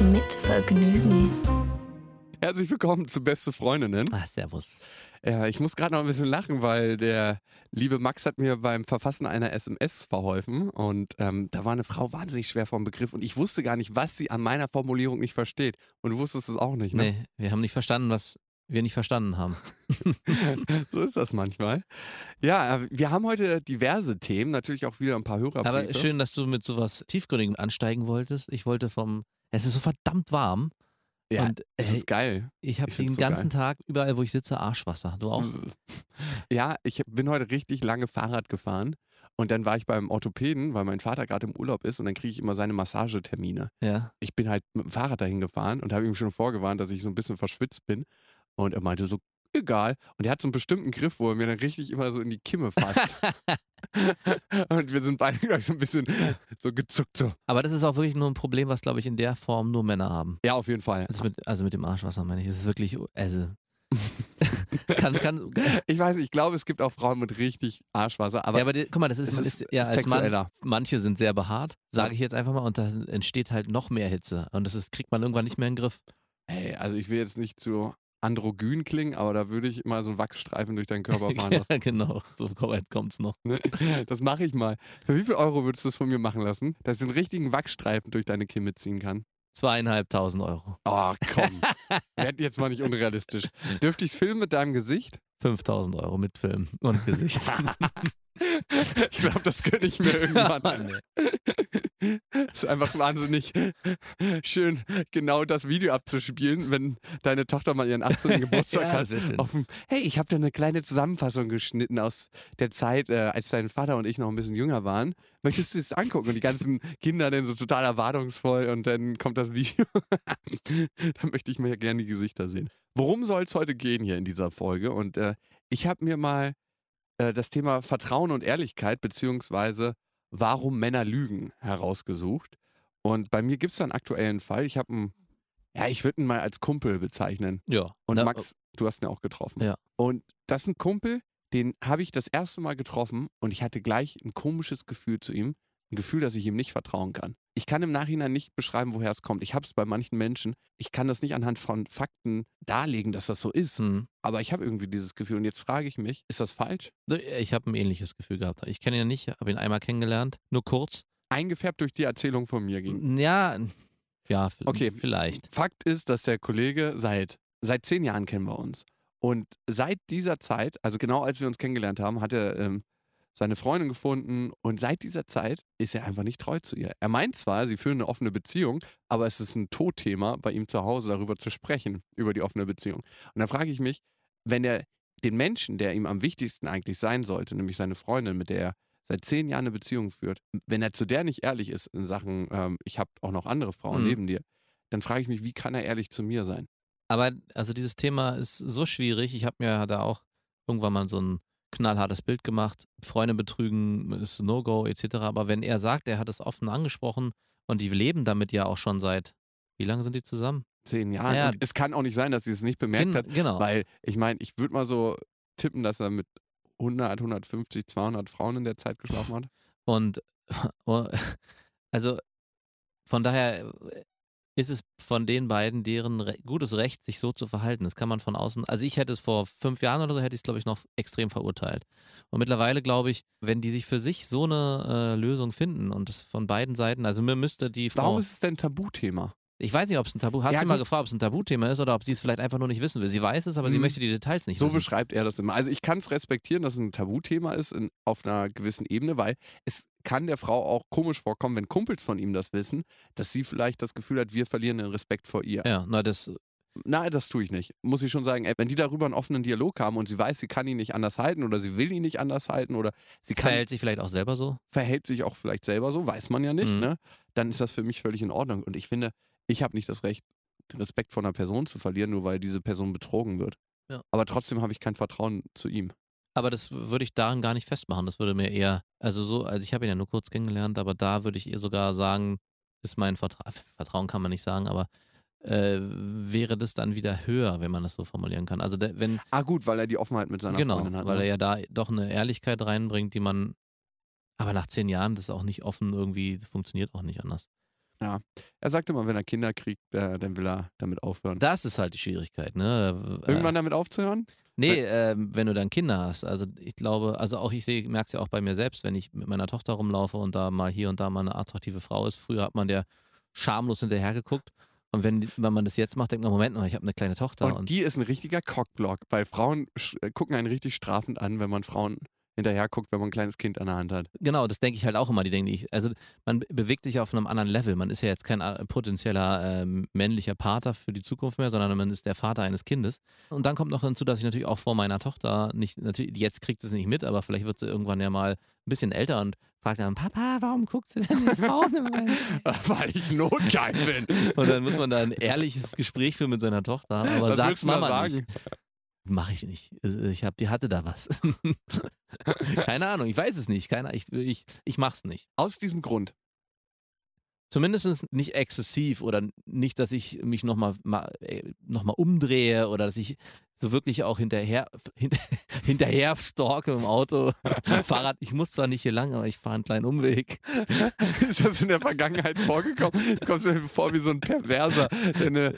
Mit Vergnügen. Herzlich willkommen zu Beste Freundinnen. Ah, servus. Ja, ich muss gerade noch ein bisschen lachen, weil der liebe Max hat mir beim Verfassen einer SMS verholfen und ähm, da war eine Frau wahnsinnig schwer vom Begriff und ich wusste gar nicht, was sie an meiner Formulierung nicht versteht. Und du wusstest es auch nicht, ne? Nee, wir haben nicht verstanden, was wir nicht verstanden haben. so ist das manchmal. Ja, äh, wir haben heute diverse Themen, natürlich auch wieder ein paar Hörerbriefe. Aber schön, dass du mit sowas Tiefgründigem ansteigen wolltest. Ich wollte vom. Es ist so verdammt warm. Ja, und, es ey, ist geil. Ich habe den so ganzen geil. Tag, überall wo ich sitze, Arschwasser. Du auch? Ja, ich bin heute richtig lange Fahrrad gefahren und dann war ich beim Orthopäden, weil mein Vater gerade im Urlaub ist und dann kriege ich immer seine Massagetermine. Ja. Ich bin halt mit dem Fahrrad dahin gefahren und habe ihm schon vorgewarnt, dass ich so ein bisschen verschwitzt bin. Und er meinte so, egal. Und er hat so einen bestimmten Griff, wo er mir dann richtig immer so in die Kimme fasst. und wir sind beide gleich so ein bisschen so gezuckt so. Aber das ist auch wirklich nur ein Problem, was, glaube ich, in der Form nur Männer haben. Ja, auf jeden Fall. Also mit, also mit dem Arschwasser meine ich. Es ist wirklich. Also, kann, kann, Ich weiß, ich glaube, es gibt auch Frauen mit richtig Arschwasser, aber, ja, aber die, guck mal, das ist, ist, ist ja als Mann, sexueller. manche sind sehr behaart, sage ich jetzt einfach mal, und da entsteht halt noch mehr Hitze. Und das ist, kriegt man irgendwann nicht mehr in den Griff. Hey, also ich will jetzt nicht zu androgyn klingen, aber da würde ich mal so einen Wachsstreifen durch deinen Körper fahren lassen. ja, genau, so weit kommt's noch. Ne? Das mache ich mal. Für wie viel Euro würdest du das von mir machen lassen, dass ich einen richtigen Wachsstreifen durch deine Kimme ziehen kann? Zweieinhalbtausend Euro. Oh, komm. Werd jetzt mal nicht unrealistisch. Dürfte ich es filmen mit deinem Gesicht? 5000 Euro mit Film und Gesicht. Ich glaube, das könnte ich mir irgendwann. Mann, ist einfach wahnsinnig schön, genau das Video abzuspielen, wenn deine Tochter mal ihren 18. Geburtstag Ja, hat. dem, hey, ich habe da eine kleine Zusammenfassung geschnitten aus der Zeit, äh, als dein Vater und ich noch ein bisschen jünger waren. Möchtest du es angucken? Und die ganzen Kinder dann so total erwartungsvoll und dann kommt das Video. dann möchte ich mir gerne die Gesichter sehen. Worum soll es heute gehen hier in dieser Folge? Und äh, ich habe mir mal äh, das Thema Vertrauen und Ehrlichkeit beziehungsweise warum Männer lügen herausgesucht. Und bei mir gibt es da einen aktuellen Fall. Ich habe einen, ja, ich würde ihn mal als Kumpel bezeichnen. Ja. Und Max, du hast ihn auch getroffen. Ja. Und das ist ein Kumpel, den habe ich das erste Mal getroffen und ich hatte gleich ein komisches Gefühl zu ihm. Ein Gefühl, dass ich ihm nicht vertrauen kann. Ich kann im Nachhinein nicht beschreiben, woher es kommt. Ich habe es bei manchen Menschen. Ich kann das nicht anhand von Fakten darlegen, dass das so ist. hm. Aber ich habe irgendwie dieses Gefühl. Und jetzt frage ich mich, ist das falsch? Ich habe ein ähnliches Gefühl gehabt. Ich kenne ihn ja nicht, habe ihn einmal kennengelernt, nur kurz. Eingefärbt durch die Erzählung von mir ging. Ja, ja, Okay. vielleicht. Fakt ist, dass der Kollege seit, seit zehn Jahren kennen wir uns. Und seit dieser Zeit, also genau als wir uns kennengelernt haben, hat er ähm, seine Freundin gefunden und seit dieser Zeit ist er einfach nicht treu zu ihr. Er meint zwar, sie führen eine offene Beziehung, aber es ist ein Todthema bei ihm zu Hause darüber zu sprechen, über die offene Beziehung. Und da frage ich mich, wenn er den Menschen, der ihm am wichtigsten eigentlich sein sollte, nämlich seine Freundin, mit der er seit zehn Jahren eine Beziehung führt, wenn er zu der nicht ehrlich ist in Sachen, ähm, ich habe auch noch andere Frauen Mhm. neben dir, dann frage ich mich, wie kann er ehrlich zu mir sein? Aber also dieses Thema ist so schwierig. Ich habe mir da auch irgendwann mal so ein knallhartes Bild gemacht. Freunde betrügen ist No-Go etc. Aber wenn er sagt, er hat es offen angesprochen und die leben damit ja auch schon seit, wie lange sind die zusammen? Zehn Jahren. Ja. Es kann auch nicht sein, dass sie es nicht bemerkt Gen- hat, genau. weil ich meine, ich würde mal so tippen, dass er mit 100, 150, 200 Frauen in der Zeit geschlafen hat. Und also von daher ist es von den beiden deren re gutes Recht, sich so zu verhalten. Das kann man von außen. Also ich hätte es vor fünf Jahren oder so, hätte ich es, glaube ich, noch extrem verurteilt. Und mittlerweile glaube ich, wenn die sich für sich so eine äh, Lösung finden und es von beiden Seiten, also mir müsste die Frau. Warum ist es denn Tabuthema? Ich weiß nicht, ob es ein Tabu. Hast Ja, du mal gefragt, ob es ein Tabuthema ist oder ob sie es vielleicht einfach nur nicht wissen will? Sie weiß es, aber sie Mhm. möchte die Details nicht So wissen. beschreibt er das immer. Also ich kann es respektieren, dass es ein Tabuthema ist in, auf einer gewissen Ebene, weil es kann der Frau auch komisch vorkommen, wenn Kumpels von ihm das wissen, dass sie vielleicht das Gefühl hat, wir verlieren den Respekt vor ihr. Ja, na das. Nein, das tue ich nicht. Muss ich schon sagen, ey, wenn die darüber einen offenen Dialog haben und sie weiß, sie kann ihn nicht anders halten oder sie will ihn nicht anders halten oder sie kann, Verhält sich vielleicht auch selber so? verhält sich auch vielleicht selber so, weiß man ja nicht, Mhm. ne? dann ist das für mich völlig in Ordnung. Und ich finde, ich habe nicht das Recht, den Respekt vor einer Person zu verlieren, nur weil diese Person betrogen wird. Ja. Aber trotzdem habe ich kein Vertrauen zu ihm. Aber das würde ich daran gar nicht festmachen. Das würde mir eher, also so, also ich habe ihn ja nur kurz kennengelernt, aber da würde ich eher sogar sagen, ist mein Vertra Vertrauen kann man nicht sagen, aber äh, wäre das dann wieder höher, wenn man das so formulieren kann. Also der, wenn Ah gut, weil er die Offenheit mit seiner genau, Freundin hat. weil ne? er ja da doch eine Ehrlichkeit reinbringt, die man, aber nach zehn Jahren das ist auch nicht offen irgendwie, das funktioniert auch nicht anders. er sagt immer, wenn er Kinder kriegt, äh, dann will er damit aufhören. Das ist halt die Schwierigkeit, ne? Äh, Irgendwann damit aufzuhören? Nee, ähm, wenn du dann Kinder hast. Also ich glaube, also auch ich sehe, merke es ja auch bei mir selbst, wenn ich mit meiner Tochter rumlaufe und da mal hier und da mal eine attraktive Frau ist. Früher hat man der schamlos hinterhergeguckt. Und wenn, wenn man das jetzt macht, denkt man, Moment mal, ich habe eine kleine Tochter. Und, Und, die ist ein richtiger Cockblock, weil Frauen äh, gucken einen richtig strafend an, wenn man Frauen hinterher guckt, wenn man ein kleines Kind an der Hand hat. genau, das denke ich halt auch immer. Die denken, ich, also man be- bewegt sich auf einem anderen Level. Man ist ja jetzt kein äh, potenzieller ähm, männlicher Pater für die Zukunft mehr, sondern man ist der Vater eines Kindes. Und dann kommt noch hinzu, dass ich natürlich auch vor meiner Tochter nicht, natürlich, jetzt kriegt sie es nicht mit, aber vielleicht wird sie irgendwann ja mal ein bisschen älter und fragt dann, Papa, warum guckt sie denn die Frauen immer? weil ich notgeil bin. Und dann muss man da ein ehrliches Gespräch führen mit seiner Tochter. Aber sag's Mama sagen? nicht. Mach ich nicht. Ich hab, die hatte da was. Keine Ahnung, ich weiß es nicht. Keine, ich, ich, ich mach's nicht. Aus diesem Grund. Zumindest nicht exzessiv oder nicht, dass ich mich nochmal noch mal umdrehe oder dass ich so wirklich auch hinterher, hinter, hinterher stalke im Auto. Fahrrad, ich muss zwar nicht hier lang, aber ich fahre einen kleinen Umweg. Ist das in der Vergangenheit vorgekommen? Du kommst mir vor wie so ein Perverser, der eine.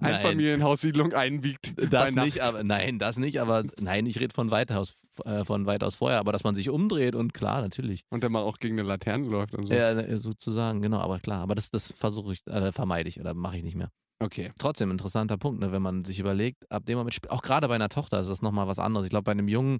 Einfamilienhaussiedlung einbiegt. Das nicht, aber nein, das nicht, aber nein, ich rede von weit aus, äh, von weit aus vorher, aber dass man sich umdreht und klar, natürlich. Und der mal auch gegen eine Laterne läuft und so. Ja, äh, sozusagen, genau, aber klar, aber das, das versuche ich, äh, vermeide ich oder mache ich nicht mehr. Okay. Trotzdem interessanter Punkt, ne, wenn man sich überlegt, ab dem Moment, auch gerade bei einer Tochter ist das nochmal was anderes. Ich glaube, bei einem Jungen,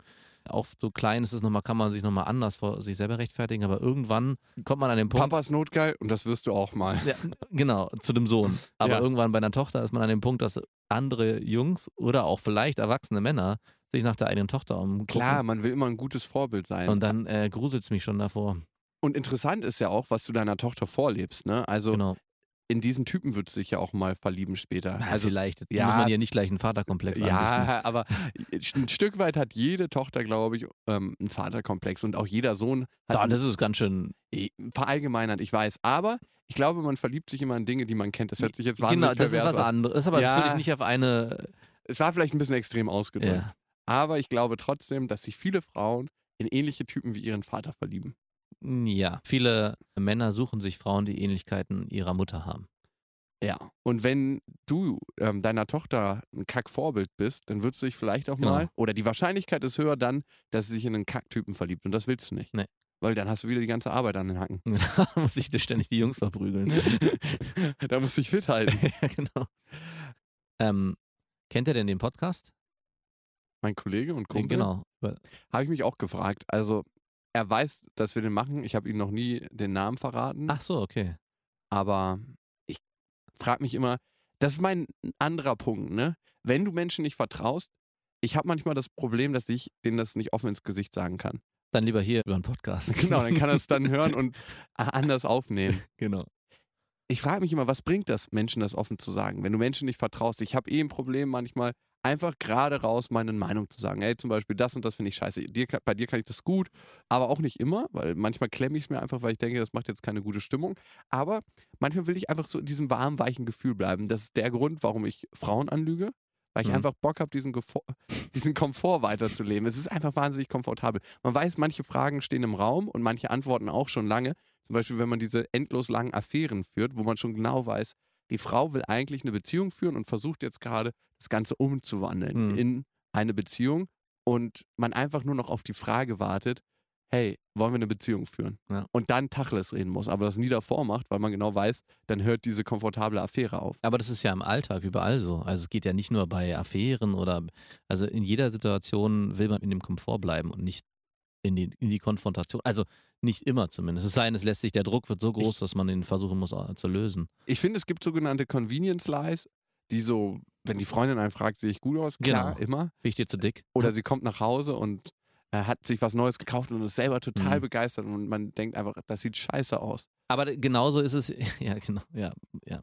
auch so klein ist es nochmal, kann man sich nochmal anders vor sich selber rechtfertigen, aber irgendwann kommt man an den Punkt, Papas notgeil und das wirst du auch mal. ja, genau, zu dem Sohn. Aber Ja. irgendwann bei einer Tochter ist man an dem Punkt, dass andere Jungs oder auch vielleicht erwachsene Männer sich nach der eigenen Tochter umgucken. Klar, man will immer ein gutes Vorbild sein. Und dann äh, gruselt es mich schon davor. Und interessant ist ja auch, was du deiner Tochter vorlebst. Ne? Also genau. In diesen Typen wird sich ja auch mal verlieben später. Ja, also vielleicht ja, muss man hier nicht gleich einen Vaterkomplex andichten. Ja, aber ein Stück weit hat jede Tochter, glaube ich, ähm, einen Vaterkomplex und auch jeder Sohn hat einen das ist ganz schön. Eh, verallgemeinert, ich weiß. Aber ich glaube, man verliebt sich immer in Dinge, die man kennt. Das hört sich jetzt wahnsinnig Genau, das ist was an. anderes. Aber Ja. das würde ich nicht auf eine. Es war vielleicht ein bisschen extrem ausgedrückt. Ja. Aber ich glaube trotzdem, dass sich viele Frauen in ähnliche Typen wie ihren Vater verlieben. Ja, viele Männer suchen sich Frauen, die Ähnlichkeiten ihrer Mutter haben. Ja. Und wenn du ähm, deiner Tochter ein Kackvorbild bist, dann wird sie sich vielleicht auch Genau. mal, oder die Wahrscheinlichkeit ist höher dann, dass sie sich in einen Kacktypen verliebt. Und das willst du nicht. Nee. Weil dann hast du wieder die ganze Arbeit an den Hacken. Da muss ich dir ständig die Jungs verprügeln. da musst du dich fit halten. ja, genau. Ähm, kennt ihr denn den Podcast? Mein Kollege und Kumpel, genau. habe ich mich auch gefragt. Also, er weiß, dass wir den machen. Ich habe ihm noch nie den Namen verraten. Ach so, okay. Aber ich frage mich immer, das ist mein anderer Punkt, ne? Wenn du Menschen nicht vertraust, ich habe manchmal das Problem, dass ich denen das nicht offen ins Gesicht sagen kann. Dann lieber hier über einen Podcast. Genau, dann kann er es dann hören und anders aufnehmen. genau. Ich frage mich immer, was bringt das, Menschen das offen zu sagen? Wenn du Menschen nicht vertraust, ich habe eh ein Problem manchmal, einfach gerade raus meine Meinung zu sagen. Ey, zum Beispiel das und das finde ich scheiße. Dir, bei dir kann ich das gut, aber auch nicht immer, weil manchmal klemme ich es mir einfach, weil ich denke, das macht jetzt keine gute Stimmung. Aber manchmal will ich einfach so in diesem warmen, weichen Gefühl bleiben. Das ist der Grund, warum ich Frauen anlüge, weil ich Mhm. einfach Bock habe, diesen, diesen Komfort weiterzuleben. Es ist einfach wahnsinnig komfortabel. Man weiß, manche Fragen stehen im Raum und manche antworten auch schon lange. Zum Beispiel, wenn man diese endlos langen Affären führt, wo man schon genau weiß, die Frau will eigentlich eine Beziehung führen und versucht jetzt gerade das Ganze umzuwandeln Mhm. in eine Beziehung und man einfach nur noch auf die Frage wartet, hey, wollen wir eine Beziehung führen? Ja. Und dann Tacheles reden muss, aber das nie davor macht, weil man genau weiß, dann hört diese komfortable Affäre auf. Aber das ist ja im Alltag überall so. Also es geht ja nicht nur bei Affären oder also in jeder Situation will man in dem Komfort bleiben und nicht in die, in die Konfrontation. Also nicht immer zumindest. Es sei denn, es lässt sich, der Druck wird so groß, dass man ihn versuchen muss äh, zu lösen. Ich finde, es gibt sogenannte Convenience Lies, die so, wenn die Freundin einen fragt, sehe ich gut aus, klar, Genau. immer. Bin ich dir zu dick? Oder sie kommt nach Hause und äh, hat sich was Neues gekauft und ist selber total Mhm. begeistert und man denkt einfach, das sieht scheiße aus. Aber genauso ist es, ja, genau, ja, ja.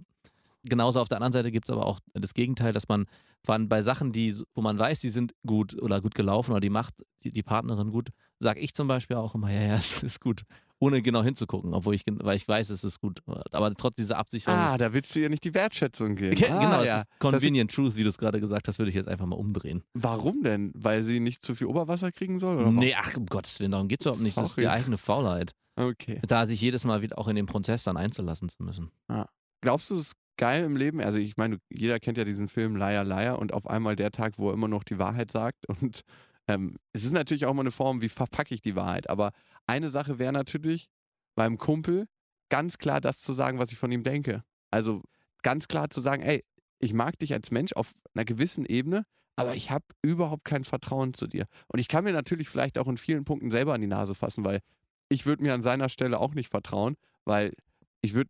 genauso auf der anderen Seite gibt es aber auch das Gegenteil, dass man vor allem bei Sachen, die, wo man weiß, die sind gut oder gut gelaufen oder die macht die, die Partnerin gut, sage ich zum Beispiel auch immer, ja, ja, es ist gut. Ohne genau hinzugucken, obwohl ich, weil ich weiß, es ist gut. Aber trotz dieser Absicherung. Ah, da willst du ihr nicht die Wertschätzung geben. Ja, ah, genau, ja. Convenient Truth, wie du es gerade gesagt hast, würde ich jetzt einfach mal umdrehen. Warum denn? Weil sie nicht zu viel Oberwasser kriegen soll? Oder nee, ach, um Gottes Willen, darum geht es überhaupt nicht. Das ist Sorry. die eigene Faulheit. Okay. Da sich jedes Mal wieder auch in den Prozess dann einzulassen zu müssen. Glaubst du, es ist geil im Leben? Also ich meine, jeder kennt ja diesen Film Liar Liar und auf einmal der Tag, wo er immer noch die Wahrheit sagt. Und ähm, es ist natürlich auch mal eine Form, wie verpacke ich die Wahrheit. Aber eine Sache wäre natürlich, beim Kumpel ganz klar das zu sagen, was ich von ihm denke. Also ganz klar zu sagen, ey, ich mag dich als Mensch auf einer gewissen Ebene, aber ich habe überhaupt kein Vertrauen zu dir. Und ich kann mir natürlich vielleicht auch in vielen Punkten selber an die Nase fassen, weil ich würde mir an seiner Stelle auch nicht vertrauen, weil ich würde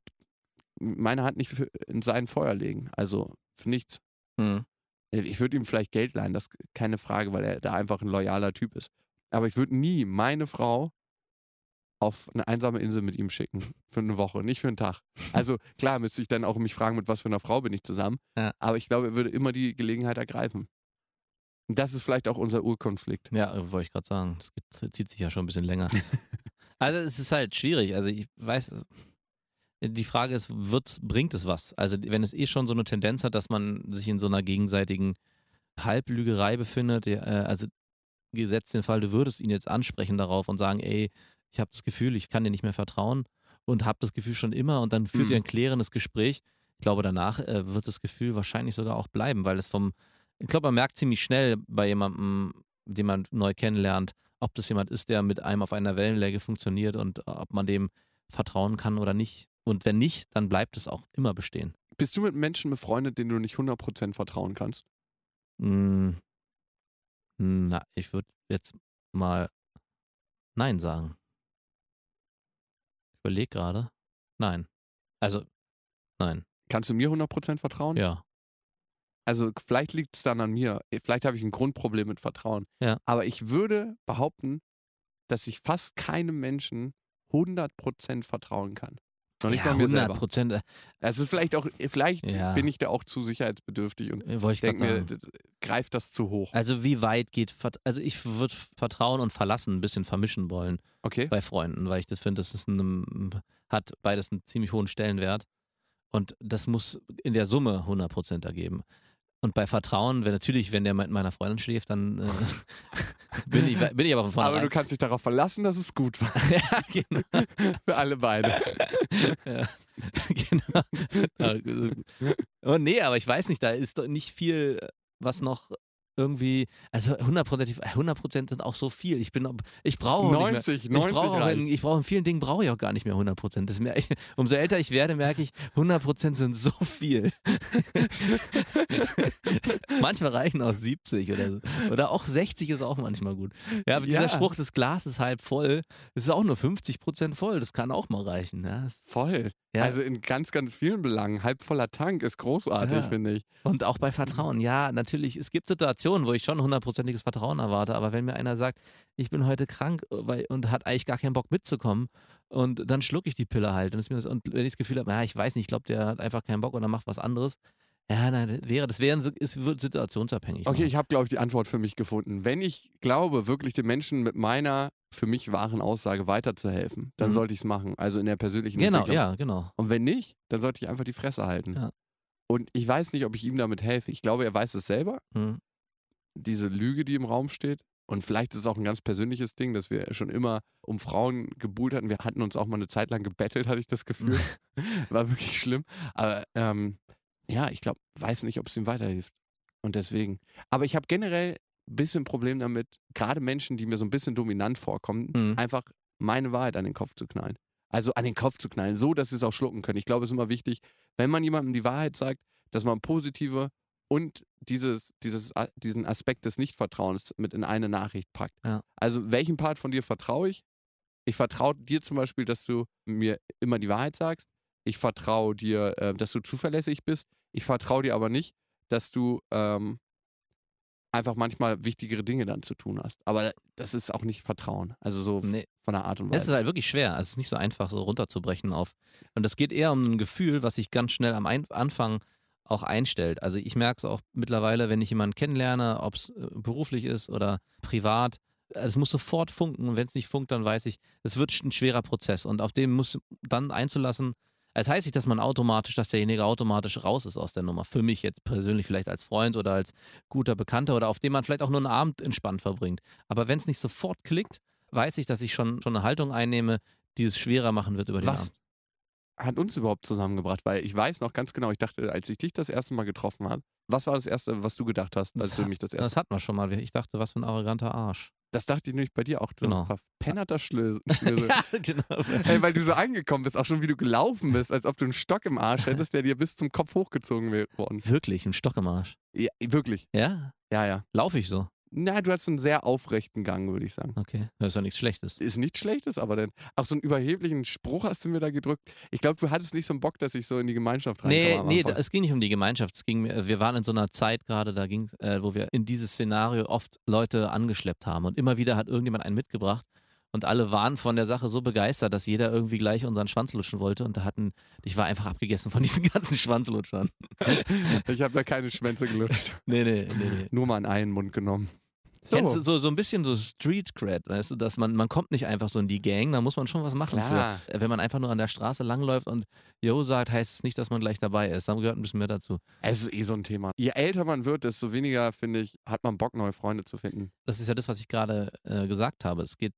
meine Hand nicht in sein Feuer legen. Also für nichts. Hm. Ich würde ihm vielleicht Geld leihen, das ist keine Frage, weil er da einfach ein loyaler Typ ist. Aber ich würde nie meine Frau auf eine einsame Insel mit ihm schicken. Für eine Woche, nicht für einen Tag. Also klar müsste ich dann auch mich fragen, mit was für einer Frau bin ich zusammen. Ja. Aber ich glaube, er würde immer die Gelegenheit ergreifen. Und das ist vielleicht auch unser Urkonflikt. Ja, äh, wollte ich gerade sagen. Das zieht sich ja schon ein bisschen länger. also es ist halt schwierig. Also ich weiß, die Frage ist, wird's, bringt es was? Also wenn es eh schon so eine Tendenz hat, dass man sich in so einer gegenseitigen Halblügerei befindet, äh, also gesetzt den Fall, du würdest ihn jetzt ansprechen darauf und sagen, ey, ich habe das Gefühl, ich kann dir nicht mehr vertrauen und habe das Gefühl schon immer und dann führt Mhm. ihr ein klärendes Gespräch. Ich glaube, danach äh, wird das Gefühl wahrscheinlich sogar auch bleiben, weil es vom, ich glaube, man merkt ziemlich schnell bei jemandem, den man neu kennenlernt, ob das jemand ist, der mit einem auf einer Wellenlänge funktioniert und äh, ob man dem vertrauen kann oder nicht. Und wenn nicht, dann bleibt es auch immer bestehen. Bist du mit Menschen befreundet, denen du nicht 100% vertrauen kannst? Mm, na, ich würde jetzt mal Nein sagen. Ich überlege gerade. Nein. Also, nein. Kannst du mir 100% vertrauen? Ja. Also vielleicht liegt es dann an mir. Vielleicht habe ich ein Grundproblem mit Vertrauen. Ja. Aber ich würde behaupten, dass ich fast keinem Menschen 100% vertrauen kann. Noch nicht ja, mal mir 100 selber. Prozent. Äh, Es ist vielleicht auch, vielleicht Ja. bin ich da auch zu sicherheitsbedürftig und wollte ich denke mir, greift das zu hoch. Also, wie weit geht. Also, ich würde Vertrauen und Verlassen ein bisschen vermischen wollen Okay. bei Freunden, weil ich das finde, das ist ein, hat beides einen ziemlich hohen Stellenwert. Und das muss in der Summe 100 Prozent ergeben. Und bei Vertrauen, wenn natürlich, wenn der mit meiner Freundin schläft, dann äh, bin, ich, bin ich aber von Aber vornherein. du kannst dich darauf verlassen, dass es gut war. ja, genau. Für alle beide. ja, genau. Oh nee, aber ich weiß nicht, da ist doch nicht viel, was noch irgendwie, also 100%, 100 sind auch so viel. Ich bin, ich brauche auch nicht 90, mehr. 90 ich brauche auch reicht. in, ich brauche in vielen Dingen brauche ich auch gar nicht mehr 100 Das mer- ich, umso älter ich werde, merke ich, 100% sind so viel. manchmal reichen auch 70 oder so. Oder auch 60 ist auch manchmal gut. Ja, aber dieser Ja. Spruch, das Glas ist halb voll, das ist auch nur 50% voll. Das kann auch mal reichen. Ja, Voll. Ja. Also in ganz, ganz vielen Belangen. Halb voller Tank ist großartig, finde ich. Und auch bei Vertrauen. Ja, natürlich. Es gibt Situationen, wo ich schon hundertprozentiges Vertrauen erwarte. Aber wenn mir einer sagt, ich bin heute krank äh, weil, und hat eigentlich gar keinen Bock mitzukommen, und dann schlucke ich die Pille halt. Und, das, und wenn ich das Gefühl habe, ja, ich weiß nicht, ich glaube, der hat einfach keinen Bock oder macht was anderes. Ja, nein, das wäre, das wäre, es wird situationsabhängig. Okay, machen. ich habe, glaube ich, die Antwort für mich gefunden. Wenn ich glaube, wirklich den Menschen mit meiner für mich wahren Aussage weiterzuhelfen, dann Mhm. sollte ich es machen. Also in der persönlichen Genau, Entwicklung. ja, genau. Und wenn nicht, dann sollte ich einfach die Fresse halten. Ja. Und ich weiß nicht, ob ich ihm damit helfe. Ich glaube, er weiß es selber, Hm. Diese Lüge, die im Raum steht. Und vielleicht ist es auch ein ganz persönliches Ding, dass wir schon immer um Frauen gebuhlt hatten. Wir hatten uns auch mal eine Zeit lang gebettelt, hatte ich das Gefühl. War wirklich schlimm. Aber ähm, ja, ich glaube, weiß nicht, ob es ihm weiterhilft. Und deswegen. Aber ich habe generell ein bisschen Problem damit, gerade Menschen, die mir so ein bisschen dominant vorkommen, Mhm. einfach meine Wahrheit an den Kopf zu knallen. Also an den Kopf zu knallen, so dass sie es auch schlucken können. Ich glaube, es ist immer wichtig, wenn man jemandem die Wahrheit sagt, dass man positive und dieses, dieses, diesen Aspekt des Nichtvertrauens mit in eine Nachricht packt. Ja. Also welchem Part von dir vertraue ich? Ich vertraue dir zum Beispiel, dass du mir immer die Wahrheit sagst. Ich vertraue dir, äh, dass du zuverlässig bist. Ich vertraue dir aber nicht, dass du ähm, einfach manchmal wichtigere Dinge dann zu tun hast. Aber das ist auch nicht Vertrauen. Also so Nee. von der Art und Es Weise. ist halt wirklich schwer. Es ist nicht so einfach, so runterzubrechen auf. Und es geht eher um ein Gefühl, was sich ganz schnell am Anfang auch einstellt. Also ich merke es auch mittlerweile, wenn ich jemanden kennenlerne, ob es äh, beruflich ist oder privat. Es muss sofort funken und wenn es nicht funkt, dann weiß ich, es wird ein schwerer Prozess und auf den muss dann einzulassen. Es heißt nicht, dass man automatisch, dass derjenige automatisch raus ist aus der Nummer. Für mich jetzt persönlich vielleicht als Freund oder als guter Bekannter oder auf dem man vielleicht auch nur einen Abend entspannt verbringt. Aber wenn es nicht sofort klickt, weiß ich, dass ich schon, schon eine Haltung einnehme, die es schwerer machen wird über den Was Abend. Hat uns überhaupt zusammengebracht? Weil ich weiß noch ganz genau, ich dachte, als ich dich das erste Mal getroffen habe, was war das Erste, was du gedacht hast, als Das du mich das erste Das hatten wir schon mal. Ich dachte, was für ein arroganter Arsch. Das dachte ich nämlich bei dir auch. So Genau. ein verpennerter Schlösel. Schlösel. genau. Hey, weil du so angekommen bist, auch schon wie du gelaufen bist, als ob du einen Stock im Arsch hättest, der dir bis zum Kopf hochgezogen wäre worden. Wirklich, ein Stock im Arsch. Ja, wirklich. Ja? Ja, ja. Laufe ich so? Na, du hast einen sehr aufrechten Gang, würde ich sagen. Okay. Das ist ja nichts Schlechtes. Ist nichts Schlechtes, aber dann auch so einen überheblichen Spruch hast du mir da gedrückt. Ich glaube, du hattest nicht so einen Bock, dass ich so in die Gemeinschaft reinkomme. Nee, nee, da- es ging nicht um die Gemeinschaft. Es ging, mir- wir waren in so einer Zeit gerade, da ging, äh, wo wir in dieses Szenario oft Leute angeschleppt haben. Und immer wieder hat irgendjemand einen mitgebracht. Und alle waren von der Sache so begeistert, dass jeder irgendwie gleich unseren Schwanz lutschen wollte. Und da hatten, ich war einfach abgegessen von diesen ganzen Schwanzlutschern. ich habe da keine Schwänze gelutscht. Nee, nee, nee, nee. Nur mal in einen Mund genommen. So. Kennst du so, so ein bisschen so Street Cred, weißt du, dass man, man kommt nicht einfach so in die Gang, da muss man schon was machen Klar. für. Äh, Wenn man einfach nur an der Straße langläuft und Yo sagt, heißt es nicht, dass man gleich dabei ist. Da gehört ein bisschen mehr dazu. Es ist eh so ein Thema. Je älter man wird, desto weniger, finde ich, hat man Bock, neue Freunde zu finden. Das ist ja das, was ich gerade äh, gesagt habe. Es geht,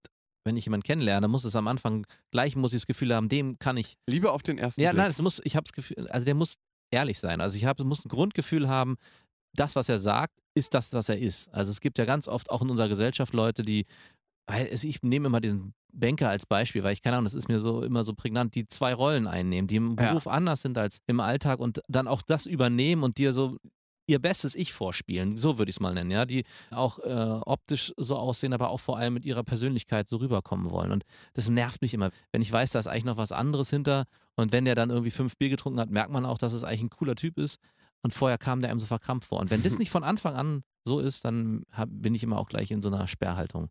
wenn ich jemanden kennenlerne, muss es am Anfang, gleich muss ich das Gefühl haben, dem kann ich. Liebe auf den ersten Ja, Blick. nein, es muss, ich habe das Gefühl, also der muss ehrlich sein. Also ich hab, muss ein Grundgefühl haben, das, was er sagt, ist das, was er ist. Also es gibt ja ganz oft auch in unserer Gesellschaft Leute, die, ich nehme immer den Banker als Beispiel, weil ich keine Ahnung, das ist mir so immer so prägnant, die zwei Rollen einnehmen, die im Ja. Beruf anders sind als im Alltag und dann auch das übernehmen und dir so ihr bestes Ich vorspielen, so würde ich es mal nennen, ja, die auch äh, optisch so aussehen, aber auch vor allem mit ihrer Persönlichkeit so rüberkommen wollen. Und das nervt mich immer, wenn ich weiß, da ist eigentlich noch was anderes hinter und wenn der dann irgendwie fünf Bier getrunken hat, merkt man auch, dass es eigentlich ein cooler Typ ist. Und vorher kam der einem so verkrampft vor. Und wenn das nicht von Anfang an so ist, dann hab, bin ich immer auch gleich in so einer Sperrhaltung.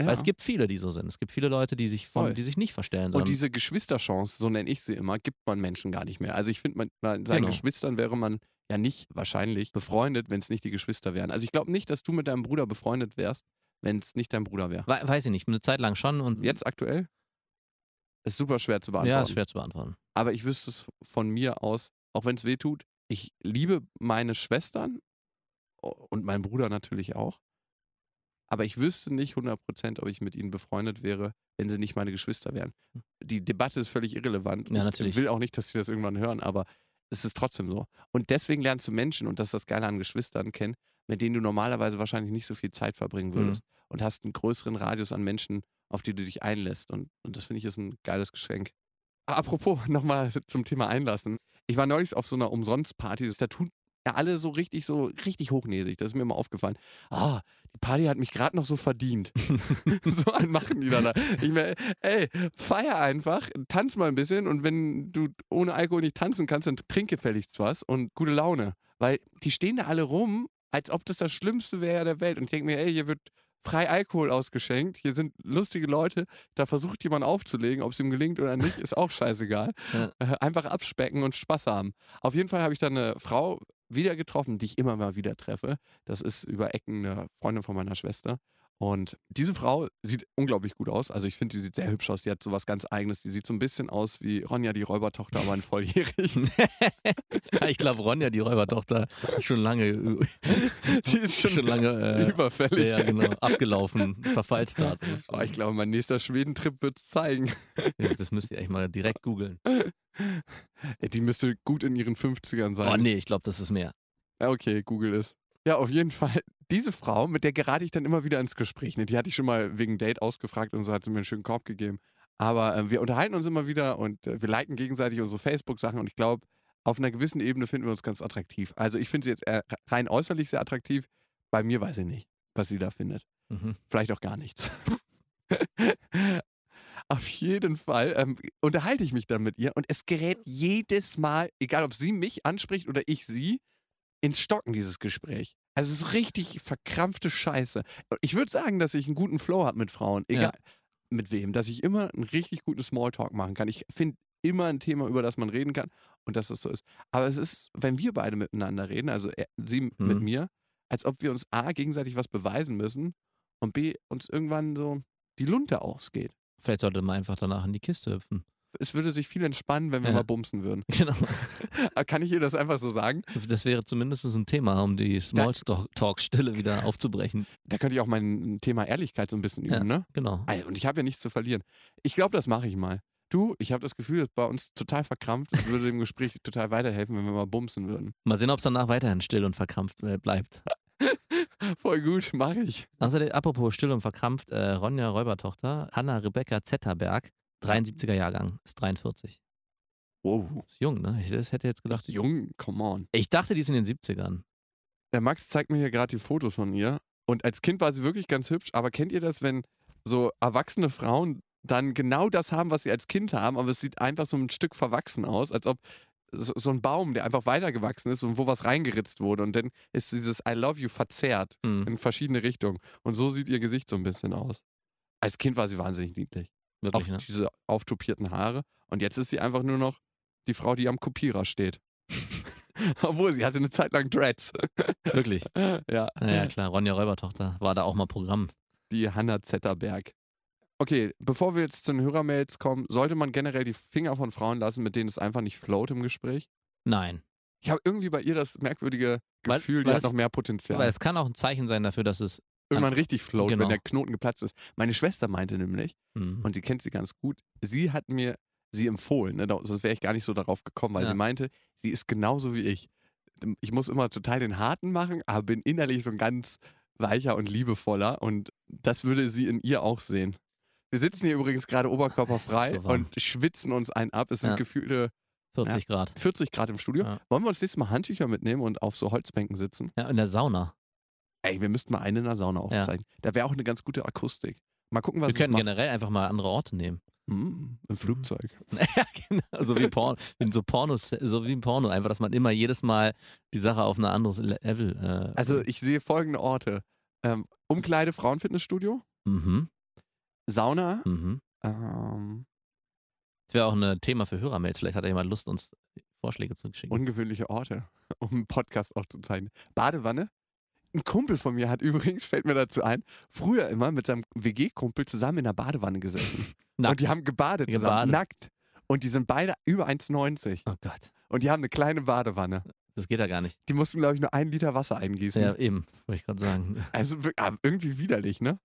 ja. Weil es gibt viele, die so sind. Es gibt viele Leute, die sich, von, die sich nicht verstellen, Und sondern diese Geschwisterchance, so nenne ich sie immer, gibt man Menschen gar nicht mehr. Also ich finde, man, bei seinen Genau. Geschwistern wäre man ja nicht wahrscheinlich befreundet, wenn es nicht die Geschwister wären. Also ich glaube nicht, dass du mit deinem Bruder befreundet wärst, wenn es nicht dein Bruder wäre. We weiß ich nicht, eine Zeit lang schon und Jetzt aktuell? Ist super schwer zu beantworten. ja, ist schwer zu beantworten. Aber ich wüsste es von mir aus, auch wenn es weh tut, ich liebe meine Schwestern und meinen Bruder natürlich auch. Aber ich wüsste nicht 100%, ob ich mit ihnen befreundet wäre, wenn sie nicht meine Geschwister wären. Die Debatte ist völlig irrelevant. Ja, ich natürlich. will auch nicht, dass sie das irgendwann hören, aber es ist trotzdem so. Und deswegen lernst du Menschen, und das ist das Geile an Geschwistern, kennen, mit denen du normalerweise wahrscheinlich nicht so viel Zeit verbringen Mhm. würdest. Und hast einen größeren Radius an Menschen, auf die du dich einlässt. Und, und das finde ich ist ein geiles Geschenk. Apropos, nochmal zum Thema Einlassen. Ich war neulich auf so einer Umsonstparty. Da tun ja alle so richtig, so richtig hochnäsig. Das ist mir mal aufgefallen. Ah, die Party hat mich gerade noch so verdient. so einen machen die dann da. Ich meine, ey, feier einfach, tanz mal ein bisschen und wenn du ohne Alkohol nicht tanzen kannst, dann trink gefälligst was und gute Laune. Weil die stehen da alle rum, als ob das das Schlimmste wäre der Welt. Und ich denke mir, ey, hier wird frei Alkohol ausgeschenkt. Hier sind lustige Leute. Da versucht jemand aufzulegen. Ob es ihm gelingt oder nicht, ist auch scheißegal. Ja. Äh, Einfach abspecken und Spaß haben. Auf jeden Fall habe ich dann eine Frau wieder getroffen, die ich immer mal wieder treffe. Das ist über Ecken eine Freundin von meiner Schwester. Und diese Frau sieht unglaublich gut aus. Also ich finde, die sieht sehr hübsch aus. Die hat so was ganz Eigenes. Die sieht so ein bisschen aus wie Ronja, die Räubertochter, aber in volljährig. ich glaube, Ronja, die Räubertochter, ist schon lange, Die ist schon, schon lange äh, überfällig. ja, genau, abgelaufen. Verfallsdatum. ist Oh, ich glaube, mein nächster Schwedentrip wird es zeigen. Ja, das müsst ihr echt mal direkt googeln. Die müsste gut in ihren 50ern sein. Oh nee, ich glaube, das ist mehr. Okay, Google ist. Ja, auf jeden Fall. Diese Frau, mit der gerate ich dann immer wieder ins Gespräch. Ne? Die hatte ich schon mal wegen Date ausgefragt und so hat sie mir einen schönen Korb gegeben. Aber äh, wir unterhalten uns immer wieder und äh, wir liken gegenseitig unsere Facebook-Sachen und ich glaube, auf einer gewissen Ebene finden wir uns ganz attraktiv. Also ich finde sie jetzt äh, rein äußerlich sehr attraktiv. Bei mir weiß ich nicht, was sie da findet. Mhm. Vielleicht auch gar nichts. Auf jeden Fall ähm, unterhalte ich mich dann mit ihr und es gerät jedes Mal, egal ob sie mich anspricht oder ich sie, ins Stocken, dieses Gespräch. Also es ist richtig verkrampfte Scheiße. Ich würde sagen, dass ich einen guten Flow habe mit Frauen, egal mit wem, dass ich immer einen richtig guten Smalltalk machen kann. Ich finde immer ein Thema, über das man reden kann und dass das so ist. Aber es ist, wenn wir beide miteinander reden, also er, sie mit Mhm. mir, als ob wir uns A, gegenseitig was beweisen müssen und B, uns irgendwann so die Lunte ausgeht. Vielleicht sollte man einfach danach in die Kiste hüpfen. Es würde sich viel entspannen, wenn wir Ja. mal bumsen würden. Genau. Kann ich ihr das einfach so sagen? Das wäre zumindest ein Thema, um die Smalltalk-Stille wieder aufzubrechen. Da könnte ich auch mein Thema Ehrlichkeit so ein bisschen üben, Ja. ne? Genau. Und ich habe ja nichts zu verlieren. Ich glaube, das mache ich mal. Du, ich habe das Gefühl, das ist bei uns total verkrampft. Es würde dem Gespräch total weiterhelfen, wenn wir mal bumsen würden. Mal sehen, ob es danach weiterhin still und verkrampft äh, bleibt. Voll gut, mache ich. Außerdem, apropos still und verkrampft, äh, Ronja Räubertochter, Hanna Rebecca Zetterberg, 73er Jahrgang, ist 43. Wow. Ist jung, ne? Ich das hätte jetzt gedacht. Jung, come on. Ich dachte, die ist in den 70ern. Der Max zeigt mir hier gerade die Fotos von ihr. Und als Kind war sie wirklich ganz hübsch. Aber kennt ihr das, wenn so erwachsene Frauen dann genau das haben, was sie als Kind haben, aber es sieht einfach so ein Stück verwachsen aus, als ob so, ein Baum, der einfach weitergewachsen ist und wo was reingeritzt wurde. Und dann ist dieses I love you verzerrt Hm, in verschiedene Richtungen. Und so sieht ihr Gesicht so ein bisschen aus. Als Kind war sie wahnsinnig niedlich. Wirklich, auch ne? diese auftupierten Haare. Und jetzt ist sie einfach nur noch die Frau, die am Kopierer steht. Obwohl, sie hatte eine Zeit lang Dreads. Wirklich. ja, Naja, klar, Ronja Räubertochter war da auch mal Programm. die Hanna Zetterberg. Okay, bevor wir jetzt zu den Hörermails kommen, sollte man generell die Finger von Frauen lassen, mit denen es einfach nicht float im Gespräch? Nein. Ich habe irgendwie bei ihr das merkwürdige Weil- Gefühl, die weil hat es- noch mehr Potenzial. Aber es kann auch ein Zeichen sein dafür, dass es. Irgendwann richtig float, Genau. wenn der Knoten geplatzt ist. Meine Schwester meinte nämlich, Hm, und sie kennt sie ganz gut, sie hat mir sie empfohlen, ne? sonst wäre ich gar nicht so darauf gekommen, weil Ja. sie meinte, sie ist genauso wie ich. Ich muss immer total den Harten machen, aber bin innerlich so ein ganz weicher und liebevoller und das würde sie in ihr auch sehen. Wir sitzen hier übrigens gerade oberkörperfrei so und schwitzen uns einen ab. Es sind Ja. gefühlte 40 Grad. 40 Grad im Studio. Ja. Wollen wir uns nächstes Mal Handtücher mitnehmen und auf so Holzbänken sitzen? Ja, in der Sauna. Ey, wir müssten mal eine in der Sauna aufzeichnen. Da wäre auch eine ganz gute Akustik. Mal gucken, was Wir können generell einfach mal andere Orte nehmen. Mm, Im Flugzeug. ja, genau. So wie Porno. So Pornos, so wie ein Porno. Einfach, dass man immer jedes Mal die Sache auf ein anderes Le- Level. Äh, Also ich sehe folgende Orte. Ähm, Umkleide Frauenfitnessstudio, Mhm. Sauna, Mhm. ähm, Das wäre auch ein Thema für Hörermails. Vielleicht hat ja jemand Lust, uns Vorschläge zu schicken. ungewöhnliche Orte, um einen Podcast aufzuzeichnen. Badewanne. Ein Kumpel von mir hat übrigens, fällt mir dazu ein, früher immer mit seinem WG-Kumpel zusammen in der Badewanne gesessen. Nackt. Und die haben gebadet zusammen, Gebadet. nackt. Und die sind beide über 1,90. oh Gott, Und die haben eine kleine Badewanne. das geht ja gar nicht. Die mussten, glaube ich, nur einen Liter Wasser eingießen. Ja, eben, wollte ich gerade sagen. Also ah, irgendwie widerlich, ne?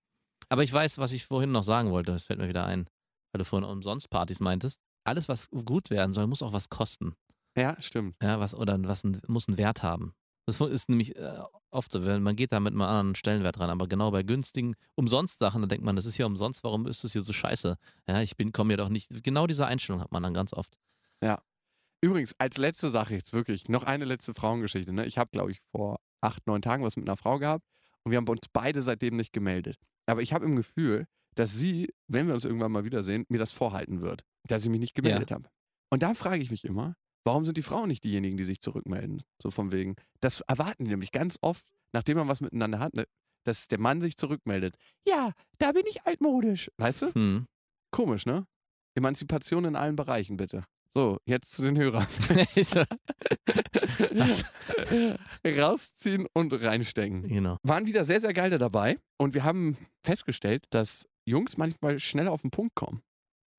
Aber ich weiß, was ich vorhin noch sagen wollte. Das fällt mir wieder ein. Weil du vorhin umsonst Partys meintest. Alles, was gut werden soll, muss auch was kosten. Ja, stimmt. Ja, was, oder was ein, muss einen Wert haben. Das ist nämlich äh, oft so, wenn man geht da mit einem anderen Stellenwert ran, aber genau bei günstigen Umsonst-Sachen, da denkt man, das ist ja umsonst, warum ist das hier so scheiße? Ja, ich bin, komme ja doch nicht. Genau diese Einstellung hat man dann ganz oft. Übrigens, als letzte Sache jetzt wirklich, noch eine letzte Frauengeschichte. Ne? Ich habe, glaube ich, vor acht, neun Tagen was mit einer Frau gehabt und wir haben uns beide seitdem nicht gemeldet. Aber ich habe im Gefühl, dass sie, wenn wir uns irgendwann mal wiedersehen, mir das vorhalten wird, dass ich mich nicht gemeldet habe. Und da frage ich mich immer, warum sind die Frauen nicht diejenigen, die sich zurückmelden? So von wegen. Das erwarten die nämlich ganz oft, nachdem man was miteinander hat, ne, dass der Mann sich zurückmeldet. Ja, da bin ich altmodisch. Weißt du? Hm. Komisch, ne? Emanzipation in allen Bereichen, bitte. So, jetzt zu den Hörern. Rausziehen und reinstecken. genau. Waren wieder sehr, sehr geile dabei und wir haben festgestellt, dass Jungs manchmal schneller auf den Punkt kommen.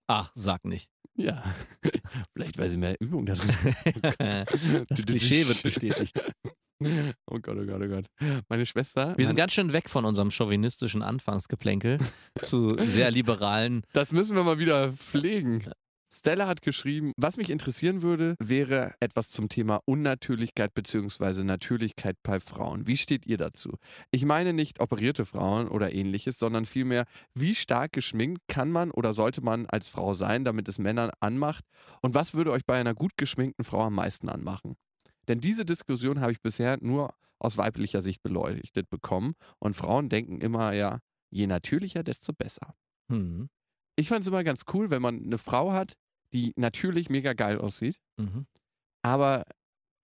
Ach, sag nicht. Ja. Vielleicht, weil sie mehr Übung da drin Das Klischee wird bestätigt. Oh Gott, oh Gott, oh Gott. Meine Schwester. Wir sind ganz schön weg von unserem chauvinistischen Anfangsgeplänkel zu sehr liberalen. das müssen wir mal wieder pflegen. Stella hat geschrieben, was mich interessieren würde, wäre etwas zum Thema Unnatürlichkeit bzw. Natürlichkeit bei Frauen. Wie steht ihr dazu? Ich meine nicht operierte Frauen oder ähnliches, sondern vielmehr, wie stark geschminkt kann man oder sollte man als Frau sein, damit es Männern anmacht? Und was würde euch bei einer gut geschminkten Frau am meisten anmachen? Denn diese Diskussion habe ich bisher nur aus weiblicher Sicht beleuchtet bekommen und Frauen denken immer, ja, je natürlicher, desto besser. Hm. Ich fand es immer ganz cool, wenn man eine Frau hat, die natürlich mega geil aussieht, Mhm. aber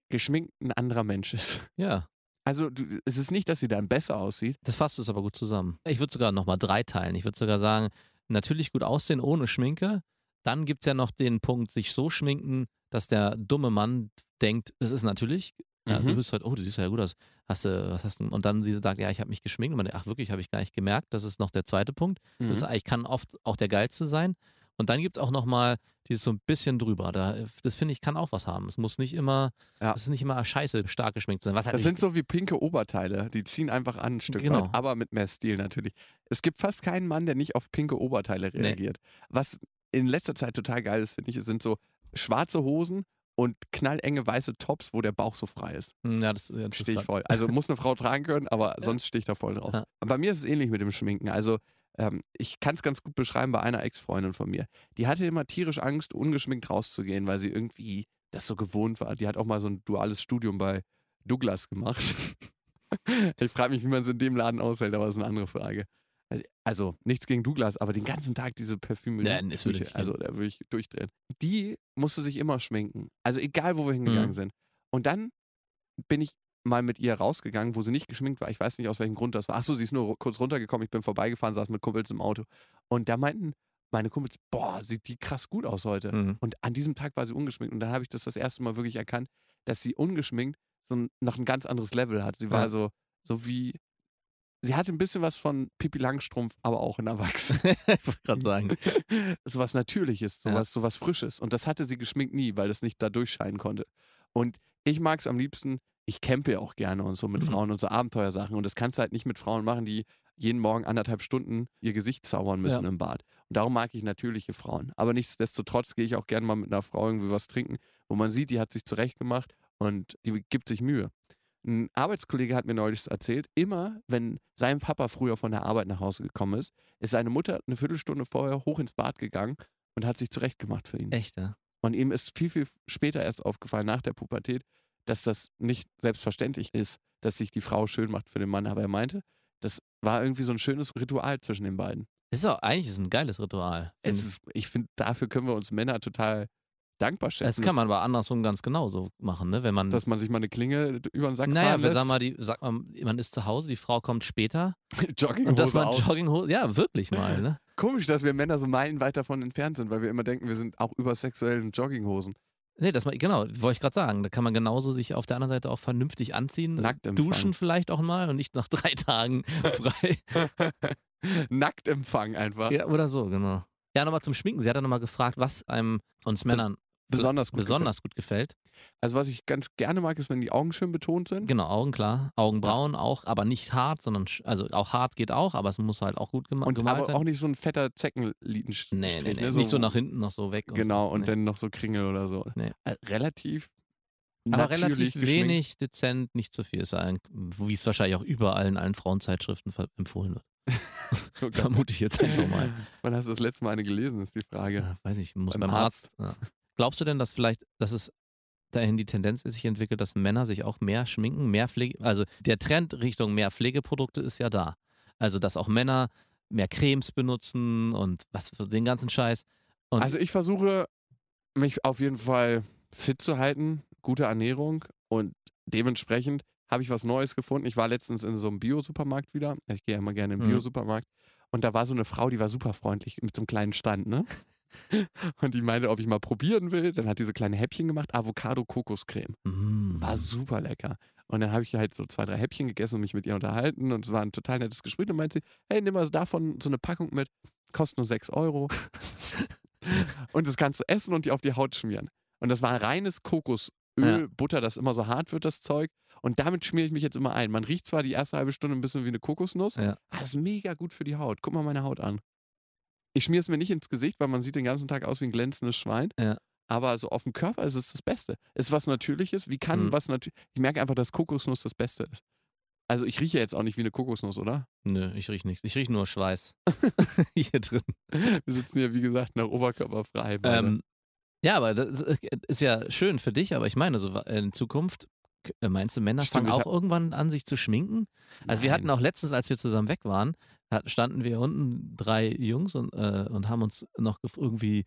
geschminkt ein anderer Mensch ist. Ja. Also du, es ist nicht, dass sie dann besser aussieht. Das fasst es aber gut zusammen. Ich würde sogar nochmal drei teilen. Ich würde sogar sagen, natürlich gut aussehen ohne Schminke. Dann gibt es ja noch den Punkt, sich so schminken, dass der dumme Mann denkt, es ist natürlich. Ja, Mhm. Du bist heute, oh, du siehst ja gut aus. Hast du, was hast du? Und dann sie sagt, ja, ich habe mich geschminkt. Und man denkt, ach wirklich, habe ich gar nicht gemerkt. Das ist noch der zweite Punkt. Mhm. Das ist eigentlich kann oft auch der geilste sein. Und dann gibt es auch nochmal dieses so ein bisschen drüber. Da, das finde ich, kann auch was haben. Es muss nicht immer, Ja. es ist nicht immer scheiße stark geschminkt sein. Was halt Das sind so wie pinke Oberteile. Die ziehen einfach an ein Stück Genau. weit, aber mit mehr Stil natürlich. Es gibt fast keinen Mann, der nicht auf pinke Oberteile Nee. reagiert. Was in letzter Zeit total geil ist, finde ich, sind so schwarze Hosen und knallenge weiße Tops, wo der Bauch so frei ist. Hm, ja, das, ja, das Stehe ich voll. Also muss eine Frau tragen können, aber sonst stehe ich da voll drauf. Ja. Bei mir ist es ähnlich mit dem Schminken. Also ähm, ich kann es ganz gut beschreiben bei einer Ex-Freundin von mir. Die hatte immer tierisch Angst, ungeschminkt rauszugehen, weil sie irgendwie das so gewohnt war. Die hat auch mal so ein duales Studium bei Douglas gemacht. ich frage mich, wie man es in dem Laden aushält, aber das ist eine andere Frage. Also nichts gegen Douglas, aber den ganzen Tag diese Parfüme. Ja, das würde ich- also da würde ich durchdrehen. Die musste sich immer schminken. Also egal, wo wir hingegangen Mhm. sind. Und dann bin ich mal mit ihr rausgegangen, wo sie nicht geschminkt war. Ich weiß nicht, aus welchem Grund das war. Achso, sie ist nur kurz runtergekommen. Ich bin vorbeigefahren, saß mit Kumpels im Auto. Und da meinten meine Kumpels, boah, sieht die krass gut aus heute. Mhm. Und an diesem Tag war sie ungeschminkt. Und dann habe ich das das erste Mal wirklich erkannt, dass sie ungeschminkt so ein, noch ein ganz anderes Level hat. Sie war Ja. so, so wie. Sie hatte ein bisschen was von Pippi Langstrumpf, aber auch in Erwachsenen. ich wollte gerade sagen. so was Natürliches, so Ja. was, so was Frisches. Und das hatte sie geschminkt nie, weil das nicht da durchscheinen konnte. Und ich mag es am liebsten, ich campe ja auch gerne und so mit Mhm. Frauen und so Abenteuersachen. Und das kannst du halt nicht mit Frauen machen, die jeden Morgen anderthalb Stunden ihr Gesicht zaubern müssen Ja. im Bad. Und darum mag ich natürliche Frauen. Aber nichtsdestotrotz gehe ich auch gerne mal mit einer Frau irgendwie was trinken, wo man sieht, die hat sich zurechtgemacht und die gibt sich Mühe. Ein Arbeitskollege hat mir neulich erzählt, immer wenn sein Papa früher von der Arbeit nach Hause gekommen ist, ist seine Mutter eine Viertelstunde vorher hoch ins Bad gegangen und hat sich zurechtgemacht für ihn. Echt, ja? Und ihm ist viel, viel später erst aufgefallen, nach der Pubertät, dass das nicht selbstverständlich ist, dass sich die Frau schön macht für den Mann. Aber er meinte, das war irgendwie so ein schönes Ritual zwischen den beiden. Ist auch, eigentlich ist ein geiles Ritual. Es ist, ich finde, dafür können wir uns Männer total dankbar schätzen. das kann man aber andersrum ganz genauso machen, ne? Wenn man. dass, man sich mal eine Klinge über den Sack naja, wir sagen mal, die, sagt man, man ist zu Hause, die Frau kommt später. Jogginghose Und dass man aus. Jogginghose, ja, wirklich mal, ne? Komisch, dass wir Männer so meilenweit davon entfernt sind, weil wir immer denken, wir sind auch übersexuell in Jogginghosen. Nee, das mal, genau, wollte ich gerade sagen. Da kann man genauso sich auf der anderen Seite auch vernünftig anziehen. Nackt Duschen empfangen. vielleicht auch mal und nicht nach drei Tagen frei. Nacktempfang einfach. ja, oder so, genau. Ja, nochmal zum Schminken. Sie hat ja nochmal gefragt, was einem uns Männern Besonders gut. besonders gut gefällt. Gefällt. Also was ich ganz gerne mag, ist, wenn die Augen schön betont sind. Genau, Augen klar. Augenbrauen auch, aber nicht hart, sondern, also auch hart geht auch, aber es muss halt auch gut gema Und gemalt aber sein. auch nicht so ein fetter Zeckenlidenstrich. nee, nee, nee. ne? nicht so nach hinten noch so weg. Und Genau, so. und nee. dann noch so Kringel oder so. Nee. Äh, relativ Aber relativ geschminkt. wenig, dezent, nicht zu viel sein. Wie es wahrscheinlich auch überall in allen Frauenzeitschriften empfohlen wird. Oh. Vermute ich jetzt einfach mal. Wann hast du das letzte Mal eine gelesen, ist die Frage. Ja, weiß ich, muss Beim beim, Arzt. Ja. Glaubst du denn, dass vielleicht, dass es dahin die Tendenz ist, sich entwickelt, dass Männer sich auch mehr schminken, mehr Pflege, also der Trend Richtung mehr Pflegeprodukte ist ja da. Also, dass auch Männer mehr Cremes benutzen und was für den ganzen Scheiß. Und Also ich versuche, mich auf jeden Fall fit zu halten, gute Ernährung und dementsprechend habe ich was Neues gefunden. Ich war letztens in so einem Bio-Supermarkt wieder. Ich gehe ja immer gerne im Mhm. Bio-Supermarkt. Und da war so eine Frau, die war super freundlich mit so einem kleinen Stand, ne? Und die meinte, ob ich mal probieren will. Dann hat diese kleine Häppchen gemacht, Avocado-Kokoscreme. Mm. War super lecker. Und dann habe ich halt so zwei, drei Häppchen gegessen und mich mit ihr unterhalten. Und es war ein total nettes Gespräch. Und meinte sie, hey, nimm mal davon so eine Packung mit. Kostet nur 6 Euro. und das kannst du essen und die auf die Haut schmieren. Und das war reines Kokosöl, Ja. Butter, das immer so hart wird, das Zeug. Und damit schmiere ich mich jetzt immer ein. Man riecht zwar die erste halbe Stunde ein bisschen wie eine Kokosnuss, Ja. aber das ist mega gut für die Haut. Guck mal meine Haut an. Ich schmiere es mir nicht ins Gesicht, weil man sieht den ganzen Tag aus wie ein glänzendes Schwein. Ja. Aber so auf dem Körper ist es das Beste. Es ist was Natürliches. Wie kann Mhm. was natürlich. Ich merke einfach, dass Kokosnuss das Beste ist. Also ich rieche jetzt auch nicht wie eine Kokosnuss, oder? Nö, ich riech nichts. Ich riech nur Schweiß. Hier drin. Wir sitzen hier, wie gesagt, nach Oberkörperfrei. Ähm, ja, aber das ist ja schön für dich, aber ich meine, so in Zukunft, äh, meinst du, Männer Stimmt, fangen auch hab- irgendwann an, sich zu schminken? Also wir hatten Nein. auch letztens, als wir zusammen weg waren, standen wir unten drei Jungs und, äh, und haben uns noch irgendwie.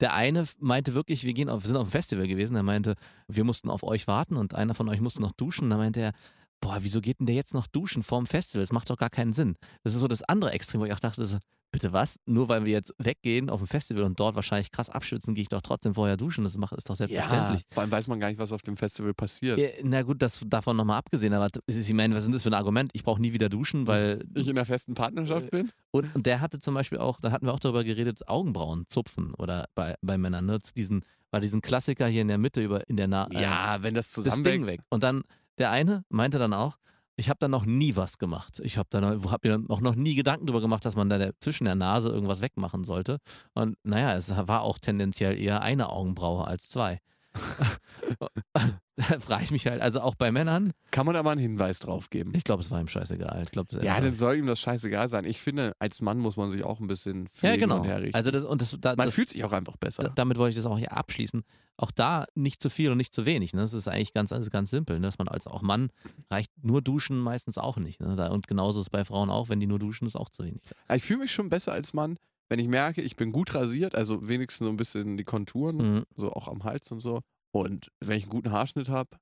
Der eine meinte wirklich, wir gehen auf, wir sind auf dem Festival gewesen, er meinte, wir mussten auf euch warten und einer von euch musste noch duschen. Da meinte er, boah, wieso geht denn der jetzt noch duschen vorm Festival? Das macht doch gar keinen Sinn. Das ist so das andere Extrem, wo ich auch dachte, bitte was? Nur weil wir jetzt weggehen auf ein Festival und dort wahrscheinlich krass abschützen, gehe ich doch trotzdem vorher duschen. Das macht, ist doch selbstverständlich. vor allem weiß man gar nicht, was auf dem Festival passiert. Ja, na gut, das davon nochmal abgesehen, aber ich meine, was ist das für ein Argument? Ich brauche nie wieder duschen, weil. Ich in einer festen Partnerschaft Äh, bin? Und, und der hatte zum Beispiel auch, da hatten wir auch darüber geredet, Augenbrauen zupfen oder bei, bei Männern, ne? Diesen, war diesen Klassiker hier in der Mitte über in der Na äh, Ja, wenn das das Ding zusammenwächst. weg. Und dann der eine meinte dann auch, ich habe da noch nie was gemacht. Ich habe da noch, hab mir auch noch nie Gedanken darüber gemacht, dass man da der, zwischen der Nase irgendwas wegmachen sollte. Und naja, es war auch tendenziell eher eine Augenbraue als zwei. da frage ich mich halt, also auch bei Männern, Kann man aber einen Hinweis drauf geben. ich glaube, es war ihm scheißegal. Ich glaube, das Ja, dann soll ihm das scheißegal sein. Ich finde, als Mann muss man sich auch ein bisschen pflegen ja, genau. und herrichten. Also das, und das, da, man das, fühlt sich auch einfach besser. Da- damit wollte ich das auch hier abschließen. Auch da nicht zu viel und nicht zu wenig. Ne? Das ist eigentlich ganz, alles ganz simpel. Ne? Dass man als auch Mann reicht nur duschen meistens auch nicht. Ne? Da, und genauso ist es bei Frauen auch, wenn die nur duschen, ist auch zu wenig. Aber ich fühle mich schon besser als Mann, wenn ich merke, ich bin gut rasiert, also wenigstens so ein bisschen die Konturen, Mhm. so auch am Hals und so. Und wenn ich einen guten Haarschnitt habe,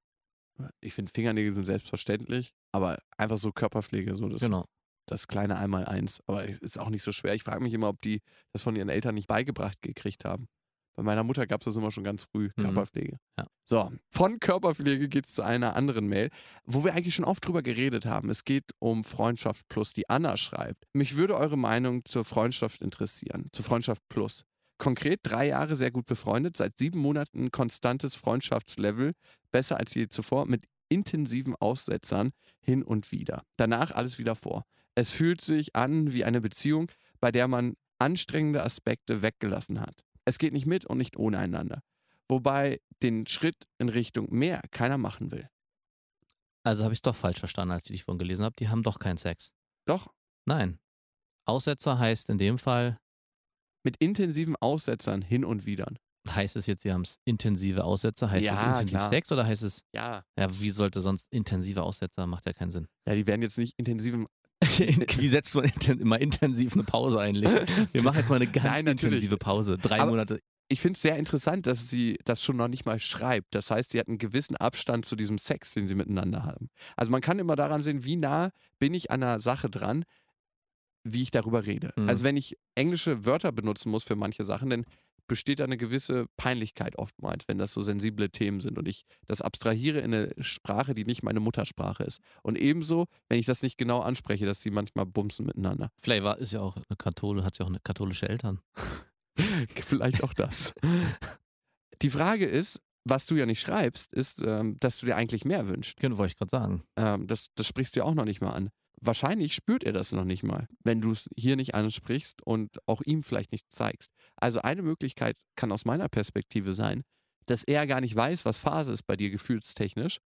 ich finde Fingernägel sind selbstverständlich, aber einfach so Körperpflege, so das, Genau. das kleine Einmaleins. Aber es ist auch nicht so schwer. Ich frage mich immer, ob die das von ihren Eltern nicht beigebracht gekriegt haben. Bei meiner Mutter gab es das immer schon ganz früh, Mhm. Körperpflege. Ja. So, von Körperpflege geht es zu einer anderen Mail, wo wir eigentlich schon oft drüber geredet haben. Es geht um Freundschaft Plus, die Anna schreibt. Mich würde eure Meinung zur Freundschaft interessieren, zur Freundschaft Plus. Konkret drei Jahre sehr gut befreundet, seit sieben Monaten konstantes Freundschaftslevel, besser als je zuvor, mit intensiven Aussetzern hin und wieder. Danach alles wieder vor. Es fühlt sich an wie eine Beziehung, bei der man anstrengende Aspekte weggelassen hat. Es geht nicht mit und nicht ohne einander. Wobei den Schritt in Richtung mehr keiner machen will. Also habe ich es doch falsch verstanden, als ich dich vorhin gelesen habe. Die haben doch keinen Sex. Doch, Nein. Aussetzer heißt in dem Fall, mit intensiven Aussetzern hin und wieder. heißt es jetzt, sie haben intensive Aussetzer? Heißt es Ja, intensiv klar. Sex oder heißt es, Ja. ja, wie sollte sonst intensive Aussetzer? Macht ja keinen Sinn. Ja, die werden jetzt nicht intensiven. Wie setzt man inten immer intensiv eine Pause einlegen? Wir machen jetzt mal eine ganz Nein, intensive Pause. Drei Aber- Monate. Ich finde es sehr interessant, dass sie das schon noch nicht mal schreibt. Das heißt, sie hat einen gewissen Abstand zu diesem Sex, den sie miteinander haben. Also man kann immer daran sehen, wie nah bin ich an einer Sache dran, wie ich darüber rede. Mhm. Also wenn ich englische Wörter benutzen muss für manche Sachen, dann besteht da eine gewisse Peinlichkeit oftmals, wenn das so sensible Themen sind und ich das abstrahiere in eine Sprache, die nicht meine Muttersprache ist. Und ebenso, wenn ich das nicht genau anspreche, dass sie manchmal bumsen miteinander. War, ist ja auch eine Kathole, hat ja auch eine katholische Eltern. Vielleicht auch das. Die Frage ist, was du ja nicht schreibst, ist, ähm, dass du dir eigentlich mehr wünschst. Genau, wollte ich gerade sagen. Ähm, das, das sprichst du ja auch noch nicht mal an. Wahrscheinlich spürt er das noch nicht mal, wenn du es hier nicht ansprichst und auch ihm vielleicht nicht zeigst. Also eine Möglichkeit kann aus meiner Perspektive sein, dass er gar nicht weiß, was Phase ist bei dir gefühlstechnisch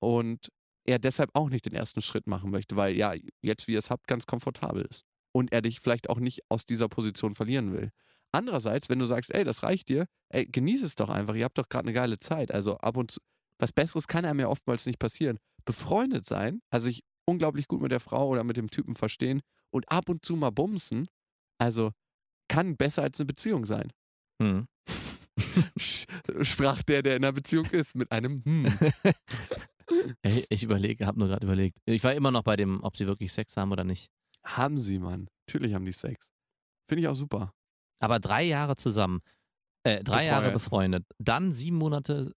und er deshalb auch nicht den ersten Schritt machen möchte, weil ja, jetzt wie ihr es habt, ganz komfortabel ist. Und er dich vielleicht auch nicht aus dieser Position verlieren will. Andererseits, wenn du sagst, ey, das reicht dir, ey, genieß es doch einfach, ihr habt doch gerade eine geile Zeit. Also ab und zu, was Besseres kann einem ja oftmals nicht passieren. Befreundet sein, also sich unglaublich gut mit der Frau oder mit dem Typen verstehen und ab und zu mal bumsen, also kann besser als eine Beziehung sein. Hm. Sprach der, der in einer Beziehung ist, mit einem Hm. Ey, ich überlege, habe nur gerade überlegt. Ich war immer noch bei dem, ob sie wirklich Sex haben oder nicht. Haben sie, Mann. Natürlich haben die Sex. Finde ich auch super. Aber drei Jahre zusammen, äh, drei Jahre Befreundet. befreundet, dann sieben Monate,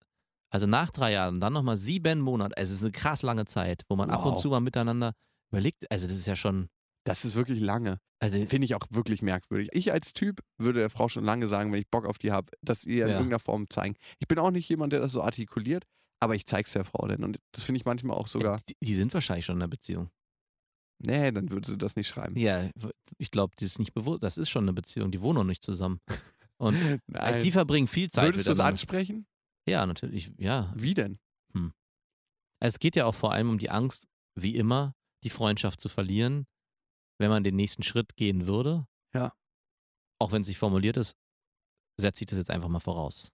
also nach drei Jahren, dann nochmal sieben Monate. Also es ist eine krass lange Zeit, wo man ab und Wow. zu mal miteinander überlegt. Also das ist ja schon, Das ist wirklich lange. also Finde ich auch wirklich merkwürdig. Ich als Typ würde der Frau schon lange sagen, wenn ich Bock auf die habe, dass ihr in Ja. irgendeiner Form zeigen. Ich bin auch nicht jemand, der das so artikuliert, aber ich zeig's der Frau denn. Und das finde ich manchmal auch sogar, die, die sind wahrscheinlich schon in einer Beziehung. nee, dann würde sie das nicht schreiben. Ja, ich glaube, die ist nicht bewusst, das ist schon eine Beziehung, die wohnen noch nicht zusammen. Und äh, Nein. die verbringen viel Zeit Würdest du es ansprechen? Ja, natürlich, ja. Wie denn? Also es geht ja auch vor allem um die Angst, wie immer, die Freundschaft zu verlieren, wenn man den nächsten Schritt gehen würde. Ja. Auch wenn es nicht formuliert ist, setze ich das jetzt einfach mal voraus.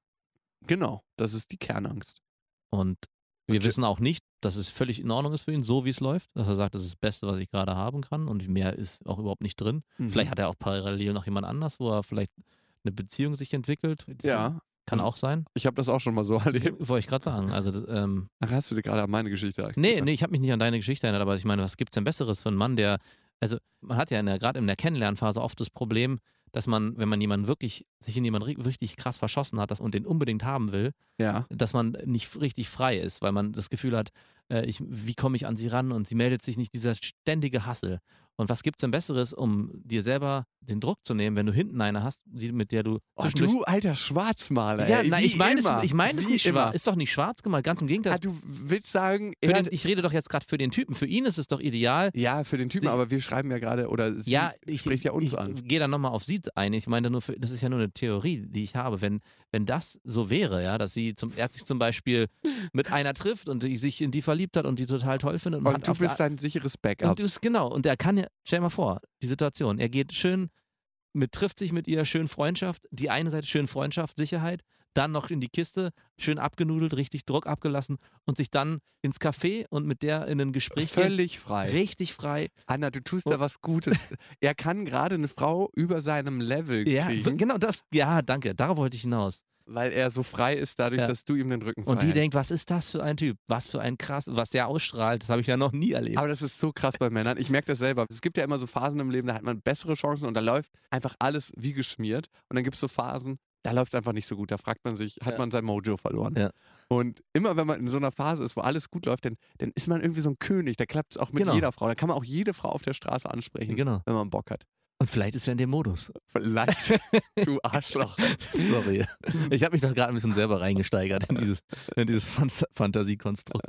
Genau, das ist die Kernangst. Und wir Und wissen auch nicht, dass es völlig in Ordnung ist für ihn, so wie es läuft. Dass er sagt, das ist das Beste, was ich gerade haben kann und mehr ist auch überhaupt nicht drin. Mhm. Vielleicht hat er auch parallel noch jemand anders, wo er vielleicht eine Beziehung sich entwickelt. Ja, Kann Also- auch sein. Ich habe das auch schon mal so erlebt. Wollte ich gerade sagen. Also, das, ähm, Ach, hast du dir gerade an meine Geschichte nee, nee, ich habe mich nicht an deine Geschichte erinnert, aber ich meine, was gibt's denn Besseres für einen Mann, der, also man hat ja gerade in der Kennenlernphase oft das Problem, dass man, wenn man jemanden wirklich, sich in jemanden ri- richtig krass verschossen hat das, und den unbedingt haben will, Ja. dass man nicht richtig frei ist, weil man das Gefühl hat, äh, ich, wie komme ich an sie ran und sie meldet sich nicht, dieser ständige Hassel. Und was gibt's denn Besseres, um dir selber den Druck zu nehmen, wenn du hinten eine hast, mit der du Oh, du alter Schwarzmaler. ja, ey, nein, wie ich meine es, ich meine es nicht immer. Ist doch nicht schwarz gemalt, ganz im Gegenteil. Ah, du willst sagen, den, ich rede doch jetzt gerade für den Typen. Für ihn ist es doch ideal. ja, für den Typen, sich- aber wir schreiben ja gerade, oder sie ja, ich, spricht ja uns ich an. gehe dann nochmal auf sie ein. Ich meine, nur für, das ist ja nur eine Theorie, die ich habe. Wenn, wenn das so wäre, ja, dass sie zum, er sich zum Beispiel mit einer trifft und die sich in die verliebt hat und die total toll findet. Und, Und du bist sein sicheres Backup. Und du bist, genau, und er kann ja, stell dir mal vor, die Situation, er geht schön, mit, trifft sich mit ihr, schön Freundschaft, die eine Seite schön Freundschaft, Sicherheit, dann noch in die Kiste, schön abgenudelt, richtig Druck abgelassen und sich dann ins Café und mit der in ein Gespräch gehen, Völlig frei. richtig frei. Anna, du tust Oh. da was Gutes. er kann gerade eine Frau über seinem Level Ja, kriegen, genau das, ja, danke, darauf wollte ich hinaus. Weil er so frei ist, dadurch, Ja. dass du ihm den Rücken frei Und die hältst. denkt, was ist das für ein Typ? Was für ein krass, was der ausstrahlt, das habe ich ja noch nie erlebt. Aber das ist so krass bei Männern. Ich merke das selber. Es gibt ja immer so Phasen im Leben, da hat man bessere Chancen und da läuft einfach alles wie geschmiert. Und dann gibt es so Phasen, da läuft einfach nicht so gut. Da fragt man sich, hat Ja. man sein Mojo verloren? Ja. Und immer wenn man in so einer Phase ist, wo alles gut läuft, dann, dann ist man irgendwie so ein König. Da klappt es auch mit Genau. jeder Frau. Da kann man auch jede Frau auf der Straße ansprechen, genau. wenn man Bock hat. Und vielleicht ist er in dem Modus. Vielleicht, du Arschloch. Sorry. Ich habe mich doch gerade ein bisschen selber reingesteigert in dieses, in dieses Fan- Fantasiekonstrukt.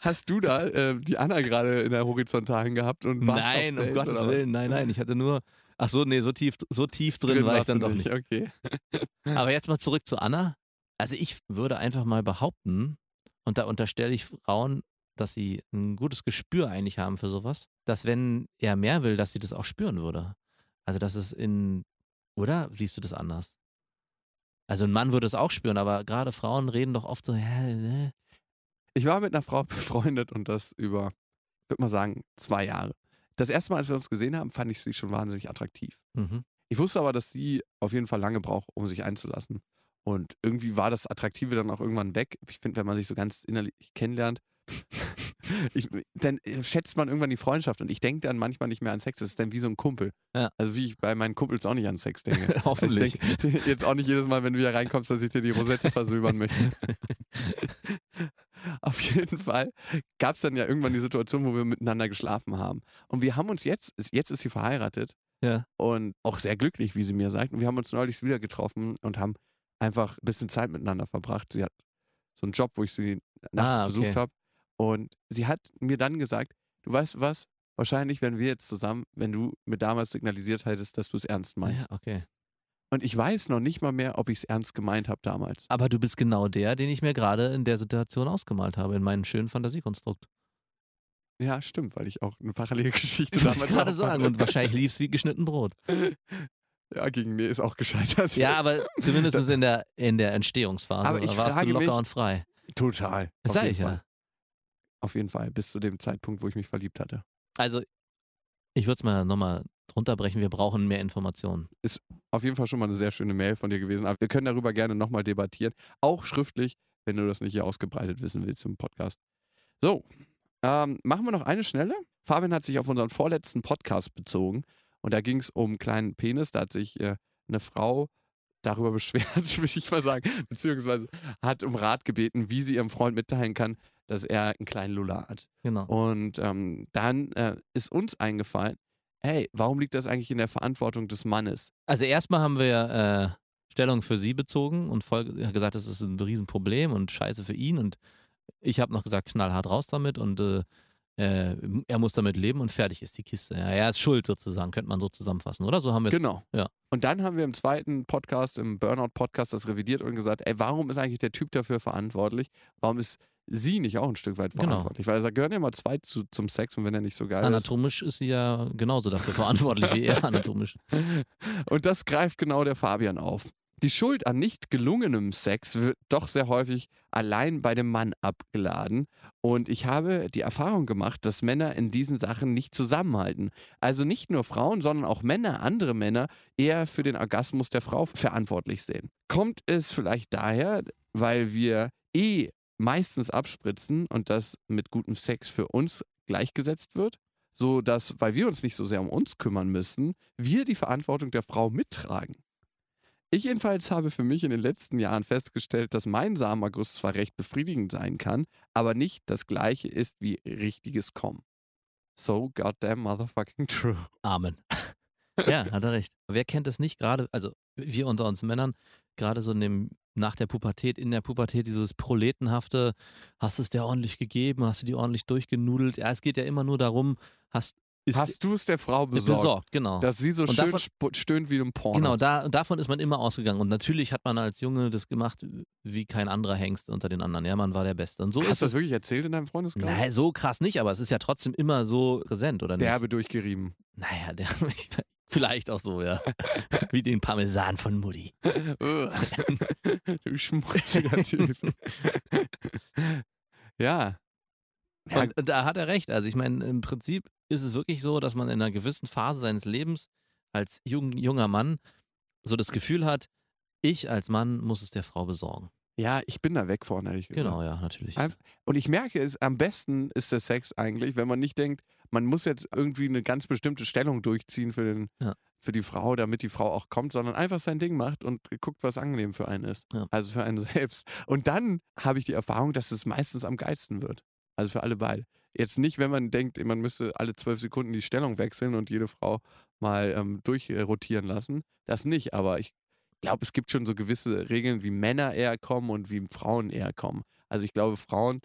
Hast du da äh, die Anna gerade in der Horizontalen gehabt? Und Nein, um Gottes oder? Willen, nein, nein. Ich hatte nur. Ach so, nee, so tief, so tief drin, war ich dann doch nicht. Okay. Aber jetzt mal zurück zu Anna. Also ich würde einfach mal behaupten, und da unterstelle ich Frauen, dass sie ein gutes Gespür eigentlich haben für sowas, dass wenn er mehr will, dass sie das auch spüren würde. Also dass es in, oder siehst du das anders? Also ein Mann würde es auch spüren, aber gerade Frauen reden doch oft so, hä, äh. Ich war mit einer Frau befreundet und das über, ich würde mal sagen, zwei Jahre. Das erste Mal, als wir uns gesehen haben, fand ich sie schon wahnsinnig attraktiv. mhm. Ich wusste aber, dass sie auf jeden Fall lange braucht, um sich einzulassen. Und irgendwie war das Attraktive dann auch irgendwann weg. Ich finde, wenn man sich so ganz innerlich kennenlernt, ich, dann äh, schätzt man irgendwann die Freundschaft. Und ich denke dann manchmal nicht mehr an Sex. Das ist dann wie so ein Kumpel. Ja. Also wie ich bei meinen Kumpels auch nicht an Sex denke. Hoffentlich. Also ich denke jetzt auch nicht jedes Mal, wenn du hier reinkommst, dass ich dir die Rosette versilbern möchte. Auf jeden Fall gab es dann ja irgendwann die Situation, wo wir miteinander geschlafen haben. Und wir haben uns jetzt, jetzt ist sie verheiratet Ja. und auch sehr glücklich, wie sie mir sagt. Und wir haben uns neulich wieder getroffen und haben einfach ein bisschen Zeit miteinander verbracht. Sie hat so einen Job, wo ich sie nachts Ah, okay. besucht habe. Und sie hat mir dann gesagt, du weißt was, wahrscheinlich wären wir jetzt zusammen, wenn du mir damals signalisiert hättest, dass du es ernst Ja, meinst. okay. Und ich weiß noch nicht mal mehr, ob ich es ernst gemeint habe damals. Aber du bist genau der, den ich mir gerade in der Situation ausgemalt habe, in meinem schönen Fantasiekonstrukt. Ja, stimmt, weil ich auch eine Parallelgeschichte damals gerade sagen. Und wahrscheinlich lief es wie geschnitten Brot. Ja, gegen mir ist auch gescheitert. Ja, aber zumindest in der, in der Entstehungsphase. Aber ich warst frage du locker mich- und frei. Total. Das ich ja. Auf jeden Fall, bis zu dem Zeitpunkt, wo ich mich verliebt hatte. Also, ich würde es mal nochmal drunter brechen. Wir brauchen mehr Informationen. Auf jeden Fall schon mal eine sehr schöne Mail von dir gewesen. Aber wir können darüber gerne nochmal debattieren. Auch schriftlich, wenn du das nicht hier ausgebreitet wissen willst im Podcast. So, ähm, machen wir noch eine schnelle. Fabian hat sich auf unseren vorletzten Podcast bezogen. Und da ging es um einen kleinen Penis. Da hat sich äh, eine Frau darüber beschwert, will ich mal sagen, beziehungsweise hat um Rat gebeten, wie sie ihrem Freund mitteilen kann, dass er einen kleinen Lulla hat. Genau. Und ähm, dann äh, ist uns eingefallen, hey, warum liegt das eigentlich in der Verantwortung des Mannes? Also, erstmal haben wir äh, Stellung für sie bezogen und voll gesagt, das ist ein Riesenproblem und scheiße für ihn. Und ich habe noch gesagt, knallhart raus damit und äh, äh, er muss damit leben und fertig ist die Kiste. Ja, er ist schuld sozusagen, könnte man so zusammenfassen, oder? So haben wir es. Genau. Ja. Und dann haben wir im zweiten Podcast, im Burnout-Podcast, das revidiert und gesagt, ey, warum ist eigentlich der Typ dafür verantwortlich? Warum ist sie nicht auch ein Stück weit Genau. verantwortlich? Weil da gehören ja mal zwei zu, zum Sex und wenn er nicht so geil ist. Anatomisch ist sie ja genauso dafür verantwortlich wie er anatomisch. Und das greift genau der Fabian auf. Die Schuld an nicht gelungenem Sex wird doch sehr häufig allein bei dem Mann abgeladen. Und ich habe die Erfahrung gemacht, dass Männer in diesen Sachen nicht zusammenhalten. Also nicht nur Frauen, sondern auch Männer, andere Männer, eher für den Orgasmus der Frau verantwortlich sehen. Kommt es vielleicht daher, weil wir eh meistens abspritzen und das mit gutem Sex für uns gleichgesetzt wird? So dass, weil wir uns nicht so sehr um uns kümmern müssen, wir die Verantwortung der Frau mittragen. Ich jedenfalls habe für mich in den letzten Jahren festgestellt, dass mein Samenerguss zwar recht befriedigend sein kann, aber nicht das gleiche ist wie richtiges Kommen. So goddamn motherfucking true. Amen. ja, hat er recht. Wer kennt das nicht gerade, also wir unter uns Männern, gerade so in dem, nach der Pubertät, in der Pubertät, dieses proletenhafte, hast du es dir ordentlich gegeben, hast du die ordentlich durchgenudelt? Ja, es geht ja immer nur darum, hast ist Hast du es der Frau besorgt? besorgt, genau. Dass sie so Und schön davon- stöhnt wie im Porno. Genau, da, davon ist man immer ausgegangen. Und natürlich hat man als Junge das gemacht, wie kein anderer Hengst unter den anderen. Ja, man war der Beste. Und so Hast ist du das wirklich erzählt in deinem Freundeskreis? Nein, so krass nicht, aber es ist ja trotzdem immer so präsent, oder nicht? Derbe durchgerieben. Naja, der, vielleicht auch so, ja. Wie den Parmesan von Mutti. du schmutziger Typ. ja. Ja, Und da hat er recht. Also ich meine, im Prinzip ist es wirklich so, dass man in einer gewissen Phase seines Lebens als jung, junger Mann so das Gefühl hat, ich als Mann muss es der Frau besorgen. ja, ich bin da weg von, ehrlich gesagt. Genau, ja, natürlich. Und ich merke es, am besten ist der Sex eigentlich, wenn man nicht denkt, man muss jetzt irgendwie eine ganz bestimmte Stellung durchziehen für, den, Ja. für die Frau, damit die Frau auch kommt, sondern einfach sein Ding macht und guckt, was angenehm für einen ist. Ja. Also für einen selbst. Und dann habe ich die Erfahrung, dass es meistens am geilsten wird. Also für alle beide. Jetzt nicht, wenn man denkt, man müsste alle zwölf Sekunden die Stellung wechseln und jede Frau mal ähm, durchrotieren lassen. Das nicht, aber ich glaube, es gibt schon so gewisse Regeln, wie Männer eher kommen und wie Frauen eher kommen. Also ich glaube, Frauen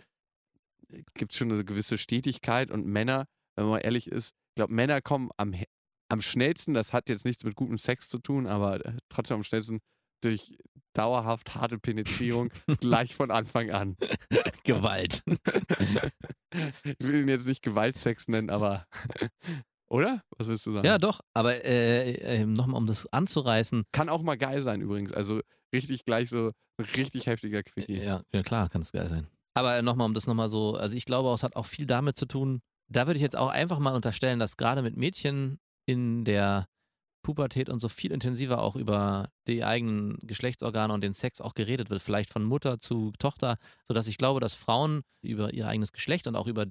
gibt es schon eine gewisse Stetigkeit und Männer, wenn man mal ehrlich ist, ich glaube, Männer kommen am, am schnellsten, das hat jetzt nichts mit gutem Sex zu tun, aber äh, trotzdem am schnellsten durch dauerhaft harte Penetrierung gleich von Anfang an. Gewalt. Ich will ihn jetzt nicht Gewaltsex nennen, aber oder? Was willst du sagen? Ja, doch, aber äh, äh, nochmal, um das anzureißen, Kann auch mal geil sein übrigens. Also richtig gleich so ein richtig heftiger Quickie. ja, ja klar, kann es geil sein. Aber nochmal, um das nochmal so, also ich glaube, es hat auch viel damit zu tun, da würde ich jetzt auch einfach mal unterstellen, dass gerade mit Mädchen in der Pubertät und so viel intensiver auch über die eigenen Geschlechtsorgane und den Sex auch geredet wird, vielleicht von Mutter zu Tochter, sodass ich glaube, dass Frauen über ihr eigenes Geschlecht und auch über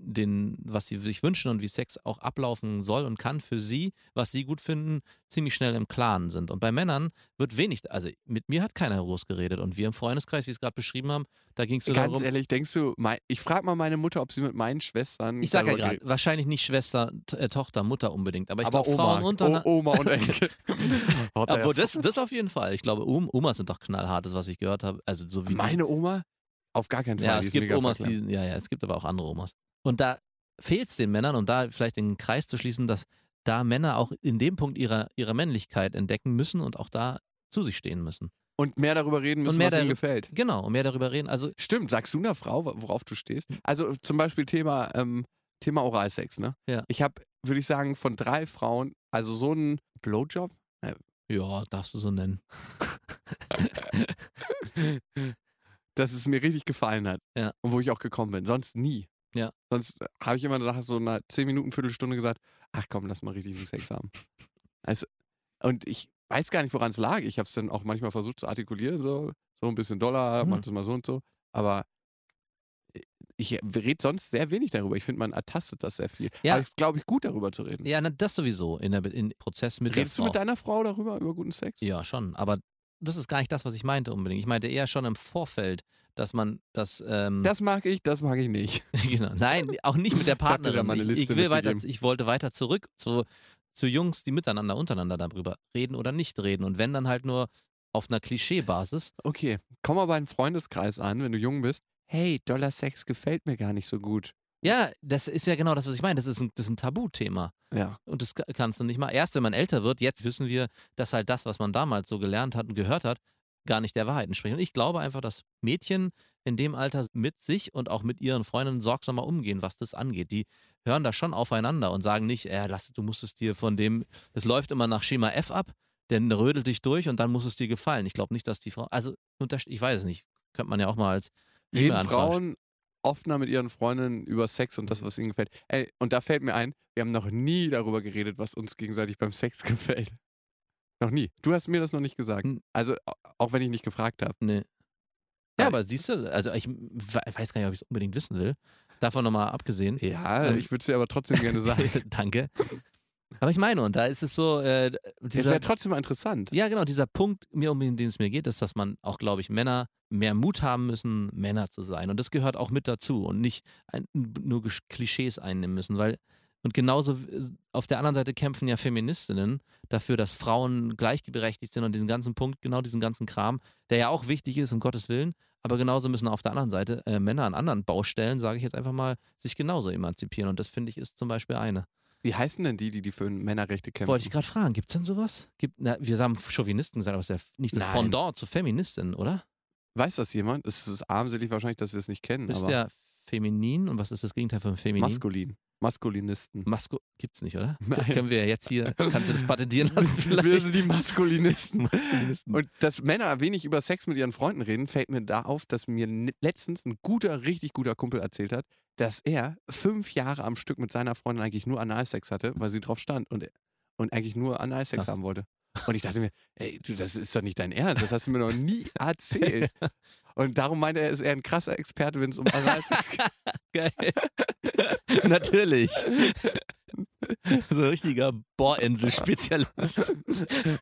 den, was sie sich wünschen und wie Sex auch ablaufen soll und kann für sie, was sie gut finden, ziemlich schnell im Klaren sind. Und bei Männern wird wenig, also mit mir hat keiner groß geredet und wir im Freundeskreis, wie es gerade beschrieben haben, da ging es so Ganz darum, ehrlich, denkst du, mein, ich frage mal meine Mutter, ob sie mit meinen Schwestern. ich sage ja gerade, wahrscheinlich nicht Schwester, äh, Tochter, Mutter unbedingt, aber ich glaube Oma, Frauen unter o Oma und Enkel. Obwohl, das, das auf jeden Fall. Ich glaube, Om- Omas sind doch knallhartes, was ich gehört habe. Also so wie Meine Oma? Auf gar keinen Fall. Ja, es gibt Omas, die, ja, ja, es gibt aber auch andere Omas. Und da fehlt es den Männern, um da vielleicht den Kreis zu schließen, dass da Männer auch in dem Punkt ihrer, ihrer Männlichkeit entdecken müssen und auch da zu sich stehen müssen. Und mehr darüber reden müssen, mehr was ihnen gefällt. Genau, und mehr darüber reden. Also, Stimmt, sagst du einer Frau, wo- worauf du stehst? Also zum Beispiel Thema, ähm, Thema Oralsex, ne? Ja. Ich habe, würde ich sagen, von drei Frauen, also so ein Blowjob, ja, darfst du so nennen. dass es mir richtig gefallen hat. Ja. Und wo ich auch gekommen bin. Sonst nie. Ja. Sonst habe ich immer nach so einer 10 Minuten, Viertelstunde gesagt, ach komm, lass mal richtig Sex haben. Also, und ich weiß gar nicht, woran es lag. Ich habe es dann auch manchmal versucht zu artikulieren, so, so ein bisschen doller, Mhm. mach das mal so und so. Aber ich rede sonst sehr wenig darüber. Ich finde, man ertastet das sehr viel. Ja. Aber ich glaube, ich gut darüber zu reden. Ja, na, das sowieso in der in Prozess mit Redest du mit deiner Frau darüber, über guten Sex? Ja, schon. Aber das ist gar nicht das, was ich meinte unbedingt. Ich meinte eher schon im Vorfeld, dass man das. Ähm, Das mag ich, das mag ich nicht. genau. Nein, auch nicht mit der Partnerin. ich, ich, will weiter, ich wollte weiter zurück zu, zu Jungs, die miteinander, untereinander darüber reden oder nicht reden. Und wenn dann halt nur auf einer Klischeebasis. Okay, komm mal bei einem Freundeskreis an, wenn du jung bist. Hey, Dollar Sex gefällt mir gar nicht so gut. Ja, das ist ja genau das, was ich meine. Das ist ein, das ist ein Tabuthema. Ja. Und das ka- kannst du nicht mal. Erst wenn man älter wird, jetzt wissen wir, dass halt das, was man damals so gelernt hat und gehört hat, gar nicht der Wahrheit entspricht. Und ich glaube einfach, dass Mädchen in dem Alter mit sich und auch mit ihren Freunden sorgsamer umgehen, was das angeht. Die hören da schon aufeinander und sagen nicht, äh, lass, du musst es dir von dem, es läuft immer nach Schema F ab. der rödelt dich durch und dann muss es dir gefallen. Ich glaube nicht, dass die Frau, also ich weiß es nicht, könnte man ja auch mal als Reden Frauen offener mit ihren Freundinnen über Sex und das, was ihnen gefällt. Ey, und da fällt mir ein, wir haben noch nie darüber geredet, was uns gegenseitig beim Sex gefällt. Noch nie. Du hast mir das noch nicht gesagt. Also, auch wenn ich nicht gefragt habe. Nee. Ja, aber siehst du, also ich weiß gar nicht, ob ich es unbedingt wissen will. Davon nochmal abgesehen. Ja, ähm, ich würde es dir aber trotzdem gerne sagen. Danke. Aber ich meine, und da ist es so. Äh, dieser, ist ja trotzdem interessant. Ja, genau. Dieser Punkt, mir, um den es mir geht, ist, dass man auch, glaube ich, Männer mehr Mut haben müssen, Männer zu sein. Und das gehört auch mit dazu und nicht ein, nur Klischees einnehmen müssen, weil. Und genauso äh, auf der anderen Seite kämpfen ja Feministinnen dafür, dass Frauen gleichberechtigt sind und diesen ganzen Punkt, genau diesen ganzen Kram, der ja auch wichtig ist, um Gottes Willen. Aber genauso müssen auf der anderen Seite äh, Männer an anderen Baustellen, sage ich jetzt einfach mal, sich genauso emanzipieren. Und das finde ich ist zum Beispiel eine. Wie heißen denn die, die, die für Männerrechte kämpfen? Wollte ich gerade fragen, gibt es denn sowas? Gibt, na, wir haben Chauvinisten gesagt, aber es ist ja nicht das Nein. Pendant zu Feministinnen, oder? Weiß das jemand? Es ist armselig wahrscheinlich, dass wir es nicht kennen. Ist der feminin und was ist das Gegenteil von feminin? Maskulin. Maskulinisten. Masko gibt's nicht, oder? Nein. Können wir jetzt hier, kannst du das patentieren lassen vielleicht? Wir sind die Maskulinisten. Maskulinisten. Und dass Männer wenig über Sex mit ihren Freunden reden, fällt mir da auf, dass mir letztens ein guter, richtig guter Kumpel erzählt hat, dass er fünf Jahre am Stück mit seiner Freundin eigentlich nur Analsex hatte, weil sie drauf stand und, und eigentlich nur Analsex Krass. haben wollte. Und ich dachte mir, ey, du, das ist doch nicht dein Ernst, das hast du mir noch nie erzählt. Und darum meinte er, ist er ein krasser Experte, wenn es um Analsex geht. Geil. Natürlich. so ein richtiger Bohrinsel-Spezialist.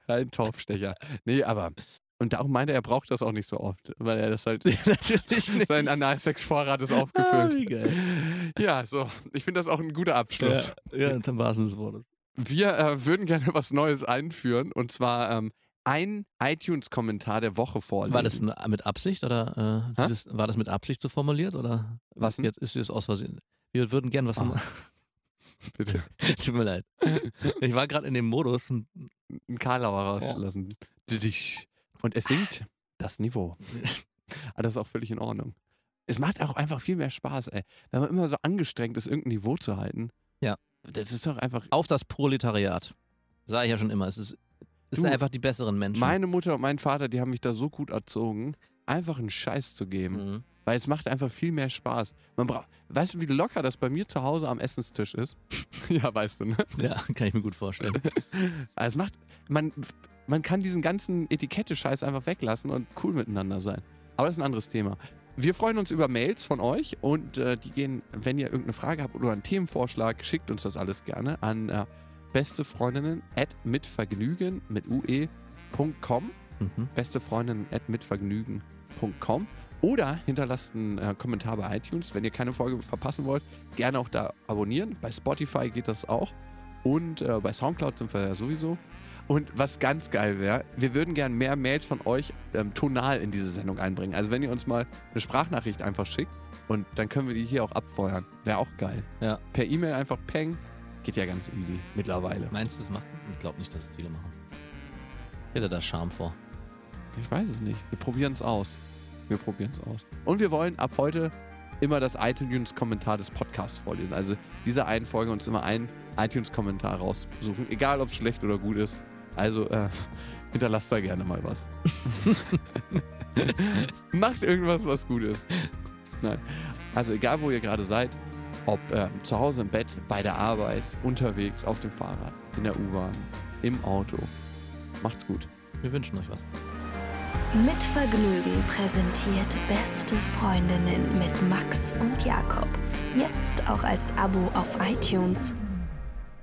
ein Torfstecher. Nee, aber und darum meinte er, er braucht das auch nicht so oft, weil er das halt natürlich nicht. sein Analsex-Vorrat ist aufgefüllt. Ah, wie geil. Ja, so. Ich finde das auch ein guter Abschluss. Ja, ja war es des Wortes. Wir äh, würden gerne was Neues einführen und zwar ähm, ein iTunes-Kommentar der Woche vorlesen. War das mit Absicht oder äh, dieses, war das mit Absicht so formuliert oder was? Jetzt ist es aus Versehen. Wir würden gerne was. Oh. Bitte. Tut mir leid. Ich war gerade in dem Modus. Einen Karlauer rauszulassen. Ja. Und es sinkt das Niveau. Aber das ist auch völlig in Ordnung. Es macht auch einfach viel mehr Spaß, ey. Wenn man immer so angestrengt ist, irgendein Niveau zu halten. Ja. Das ist doch einfach. Auf das Proletariat. Sage ich ja schon immer. Es ist das sind einfach die besseren Menschen. Meine Mutter und mein Vater, die haben mich da so gut erzogen, einfach einen Scheiß zu geben. Mhm. Weil es macht einfach viel mehr Spaß. Man braucht, weißt du, wie locker das bei mir zu Hause am Essenstisch ist? ja, weißt du, ne? Ja, kann ich mir gut vorstellen. also es macht, man, man kann diesen ganzen Etikette-Scheiß einfach weglassen und cool miteinander sein. Aber das ist ein anderes Thema. Wir freuen uns über Mails von euch und äh, die gehen, wenn ihr irgendeine Frage habt oder einen Themenvorschlag, schickt uns das alles gerne an äh, beste Freundinnen at mitvergnügen mit ue.com. Mhm. Beste Freundinnen at mitvergnügen.com. Oder hinterlasst einen äh, Kommentar bei iTunes, wenn ihr keine Folge verpassen wollt. Gerne auch da abonnieren. Bei Spotify geht das auch. Und äh, bei Soundcloud sind wir ja sowieso. Und was ganz geil wäre, wir würden gerne mehr Mails von euch ähm, tonal in diese Sendung einbringen. Also wenn ihr uns mal eine Sprachnachricht einfach schickt und dann können wir die hier auch abfeuern. Wäre auch geil. Ja. Per E-Mail einfach peng, Geht ja ganz easy mittlerweile. Meinst du es machen? Ich glaube nicht, dass es viele machen. Hätte da Charme vor. Ich weiß es nicht. Wir probieren es aus. Wir probieren es aus. Und wir wollen ab heute immer das iTunes-Kommentar des Podcasts vorlesen. Also dieser einen Folge uns immer einen iTunes-Kommentar raussuchen, egal ob es schlecht oder gut ist. Also äh, hinterlasst da gerne mal was. Macht irgendwas, was gut ist. Nein. Also egal, wo ihr gerade seid, ob äh, zu Hause im Bett, bei der Arbeit, unterwegs, auf dem Fahrrad, in der U-Bahn, im Auto. Macht's gut. Wir wünschen euch was. Mit Vergnügen präsentiert Beste Freundinnen mit Max und Jakob. Jetzt auch als Abo auf iTunes.